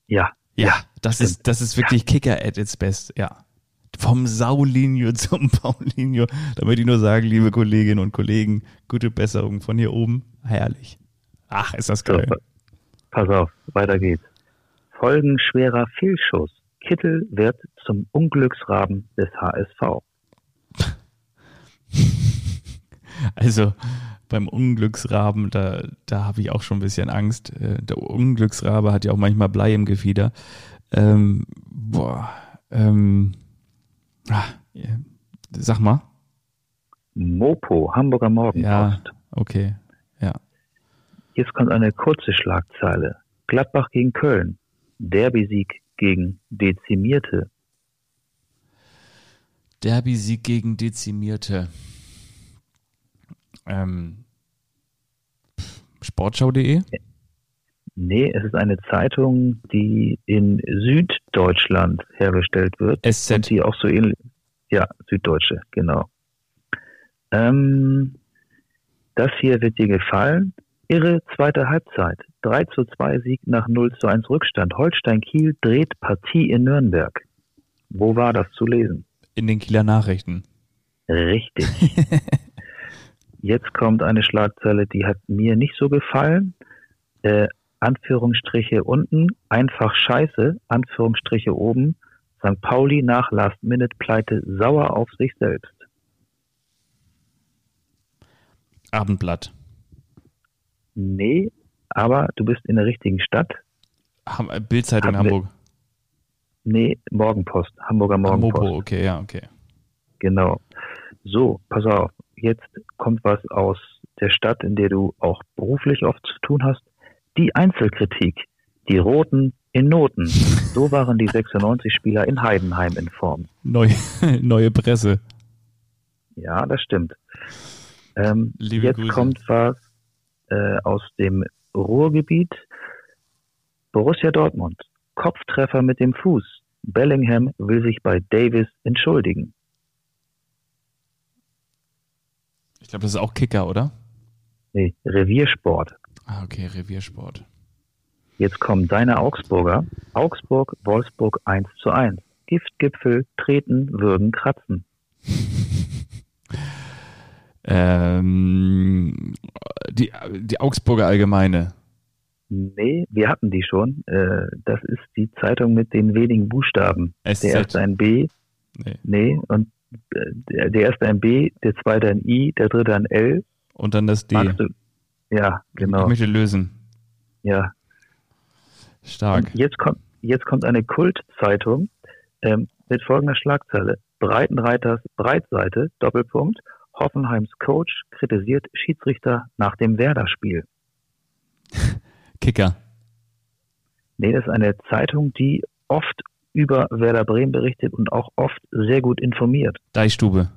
Ja, Ja, das stimmt. ist, das ist wirklich Kicker at its best, ja. Vom Saulinho zum Paulinho. Da möchte ich nur sagen, liebe Kolleginnen und Kollegen, gute Besserung von hier oben. Herrlich. Ach, ist das So, geil. pa- pass auf, weiter geht's. Folgenschwerer Fehlschuss. Kittel wird zum Unglücksraben des HSV. Also beim Unglücksraben, da, da habe ich auch schon ein bisschen Angst. Äh, Der Unglücksrabe hat ja auch manchmal Blei im Gefieder. Ähm, boah, ähm, ja. sag mal. Mopo, Hamburger Morgenpost. Ja, okay. Ja. Jetzt kommt eine kurze Schlagzeile. Gladbach gegen Köln. Derby-Sieg gegen Dezimierte. Derby-Sieg gegen Dezimierte. Ähm, Sportschau.de? Nee, es ist eine Zeitung, die in Süddeutschland hergestellt wird. SZ. Und die auch so ähnlich. Ja, Süddeutsche, genau. Ähm, das hier wird dir gefallen. Irre zweite Halbzeit. 3 zu 2 Sieg nach 0 zu 1 Rückstand. Holstein Kiel dreht Partie in Nürnberg. Wo war das zu lesen? In den Kieler Nachrichten. Richtig. Jetzt kommt eine Schlagzeile, die hat mir nicht so gefallen. Äh, Anführungsstriche unten, einfach scheiße, Anführungsstriche oben. St. Pauli nach Last-Minute-Pleite sauer auf sich selbst. Abendblatt. Nee, aber du bist in der richtigen Stadt. Ham- äh, Bildzeitung Hamburg. Nee, Morgenpost, Hamburger Morgenpost. Mopo, okay, ja, okay. Genau. So, pass auf. Jetzt kommt was aus der Stadt, in der du auch beruflich oft zu tun hast. Die Einzelkritik. Die Roten in Noten. So waren die 96 Spieler in Heidenheim in Form. Neue, neue Presse. Ja, das stimmt. Ähm, jetzt Grüße. kommt was äh, aus dem Ruhrgebiet. Borussia Dortmund. Kopftreffer mit dem Fuß. Bellingham will sich bei Davis entschuldigen. Ich glaube, das ist auch Kicker, oder? Nee, Reviersport. Ah, okay, Reviersport. Jetzt kommen deine Augsburger. Augsburg, Wolfsburg 1 zu 1. Giftgipfel, treten, würgen, kratzen. Ähm, die, die Augsburger Allgemeine. Nee, wir hatten die schon. Äh, das ist die Zeitung mit den wenigen Buchstaben. SZ. Der erste ein B, Nee. nee, und äh, der, der erste ein B, der zweite ein I, der dritte ein L. Und dann das D. Du? Ja, Ich genau. möchte lösen. Ja. Stark. Und jetzt kommt, jetzt kommt eine Kultzeitung ähm, mit folgender Schlagzeile. Breitenreiters Breitseite, Doppelpunkt. Hoffenheims Coach kritisiert Schiedsrichter nach dem Werder-Spiel. Kicker. Nee, das ist eine Zeitung, die oft über Werder Bremen berichtet und auch oft sehr gut informiert. Deichstube.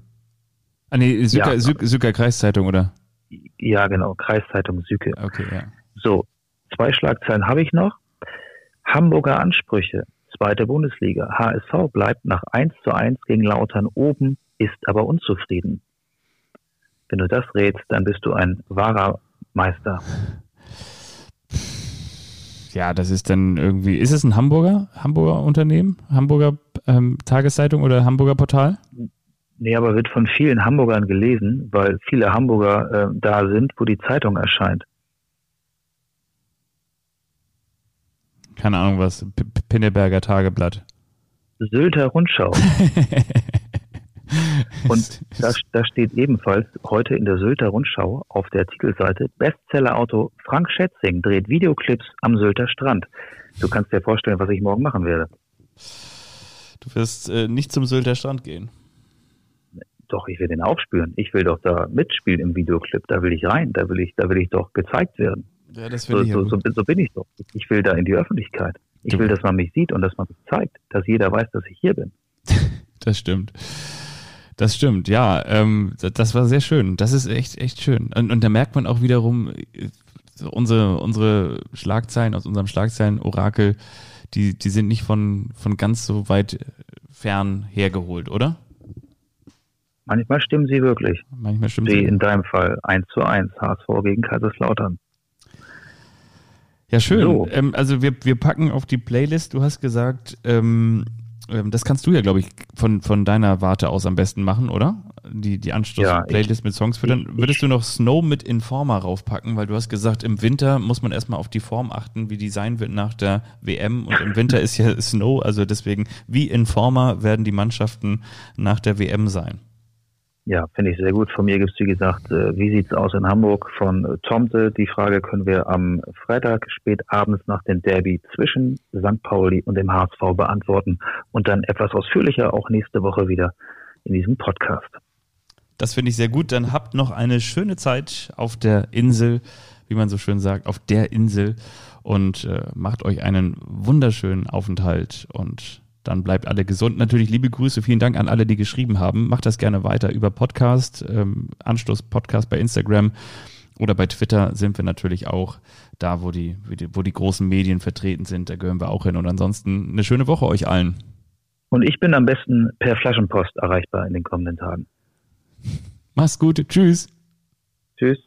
Ah, nee, Sücker, Ja. Sück, Sücker Kreiszeitung, oder? Ja, genau, Kreiszeitung Süke. Okay, ja. So, zwei Schlagzeilen habe ich noch. Hamburger Ansprüche, zweite Bundesliga. HSV bleibt nach 1 zu 1 gegen Lautern oben, ist aber unzufrieden. Wenn du das rätst, dann bist du ein wahrer Meister. Ja, das ist dann irgendwie. Ist es ein Hamburger? Hamburger Unternehmen? Hamburger ähm, Tageszeitung oder Hamburger Portal? Nee, aber wird von vielen Hamburgern gelesen, weil viele Hamburger äh, da sind, wo die Zeitung erscheint. Keine Ahnung was. P Pinneberger Tageblatt. Sylter Rundschau. Und da, da steht ebenfalls heute in der Sylter Rundschau auf der Titelseite Bestsellerautor Frank Schätzing dreht Videoclips am Sylter Strand. Du kannst dir vorstellen, was ich morgen machen werde. Du wirst äh, nicht zum Sylter Strand gehen. Doch, ich will den aufspüren. Ich will doch da mitspielen im Videoclip. Da will ich rein. Da will ich, da will ich doch gezeigt werden. Ja, das So, so, so, so bin ich doch. Ich will da in die Öffentlichkeit. Ich will, dass man mich sieht und dass man mich zeigt. Dass jeder weiß, dass ich hier bin. Das stimmt. Das stimmt, ja. Ähm, das, war sehr schön. Das ist echt, echt schön. Und, und da merkt man auch wiederum, äh, unsere, unsere Schlagzeilen aus unserem Schlagzeilen-Orakel, die, die sind nicht von, von ganz so weit fern hergeholt, oder? Manchmal stimmen sie wirklich. Manchmal stimmt Wie sie. in deinem Fall 1 zu 1 HSV gegen Kaiserslautern. Ja, schön. So. Ähm, also wir, wir packen auf die Playlist, du hast gesagt, ähm, das kannst du ja, glaube ich, von, von deiner Warte aus am besten machen, oder? Die, die Ja, Anstoß-Playlist mit Songs ich- Würdest du noch Snow mit Informer raufpacken? Weil du hast gesagt, im Winter muss man erstmal auf die Form achten, wie die sein wird nach der WM. Und im Winter ist ja Snow, also deswegen, wie Informer werden die Mannschaften nach der WM sein? Ja, finde ich sehr gut. Von mir gibt's wie gesagt, äh, wie sieht's aus in Hamburg von äh, Tomte. Die Frage können wir am Freitag spät abends nach dem Derby zwischen St. Pauli und dem HSV beantworten und dann etwas ausführlicher auch nächste Woche wieder in diesem Podcast. Das finde ich sehr gut. Dann habt noch eine schöne Zeit auf der Insel, wie man so schön sagt, auf der Insel und äh, macht euch einen wunderschönen Aufenthalt und dann bleibt alle gesund. Natürlich liebe Grüße, vielen Dank an alle, die geschrieben haben. Macht das gerne weiter über Podcast, ähm, Anschluss Podcast bei Instagram oder bei Twitter sind wir natürlich auch da, wo die, wo die, wo die großen Medien vertreten sind. Da gehören wir auch hin. Und ansonsten eine schöne Woche euch allen. Und ich bin am besten per Flaschenpost erreichbar in den kommenden Tagen. Mach's gut. Tschüss. Tschüss.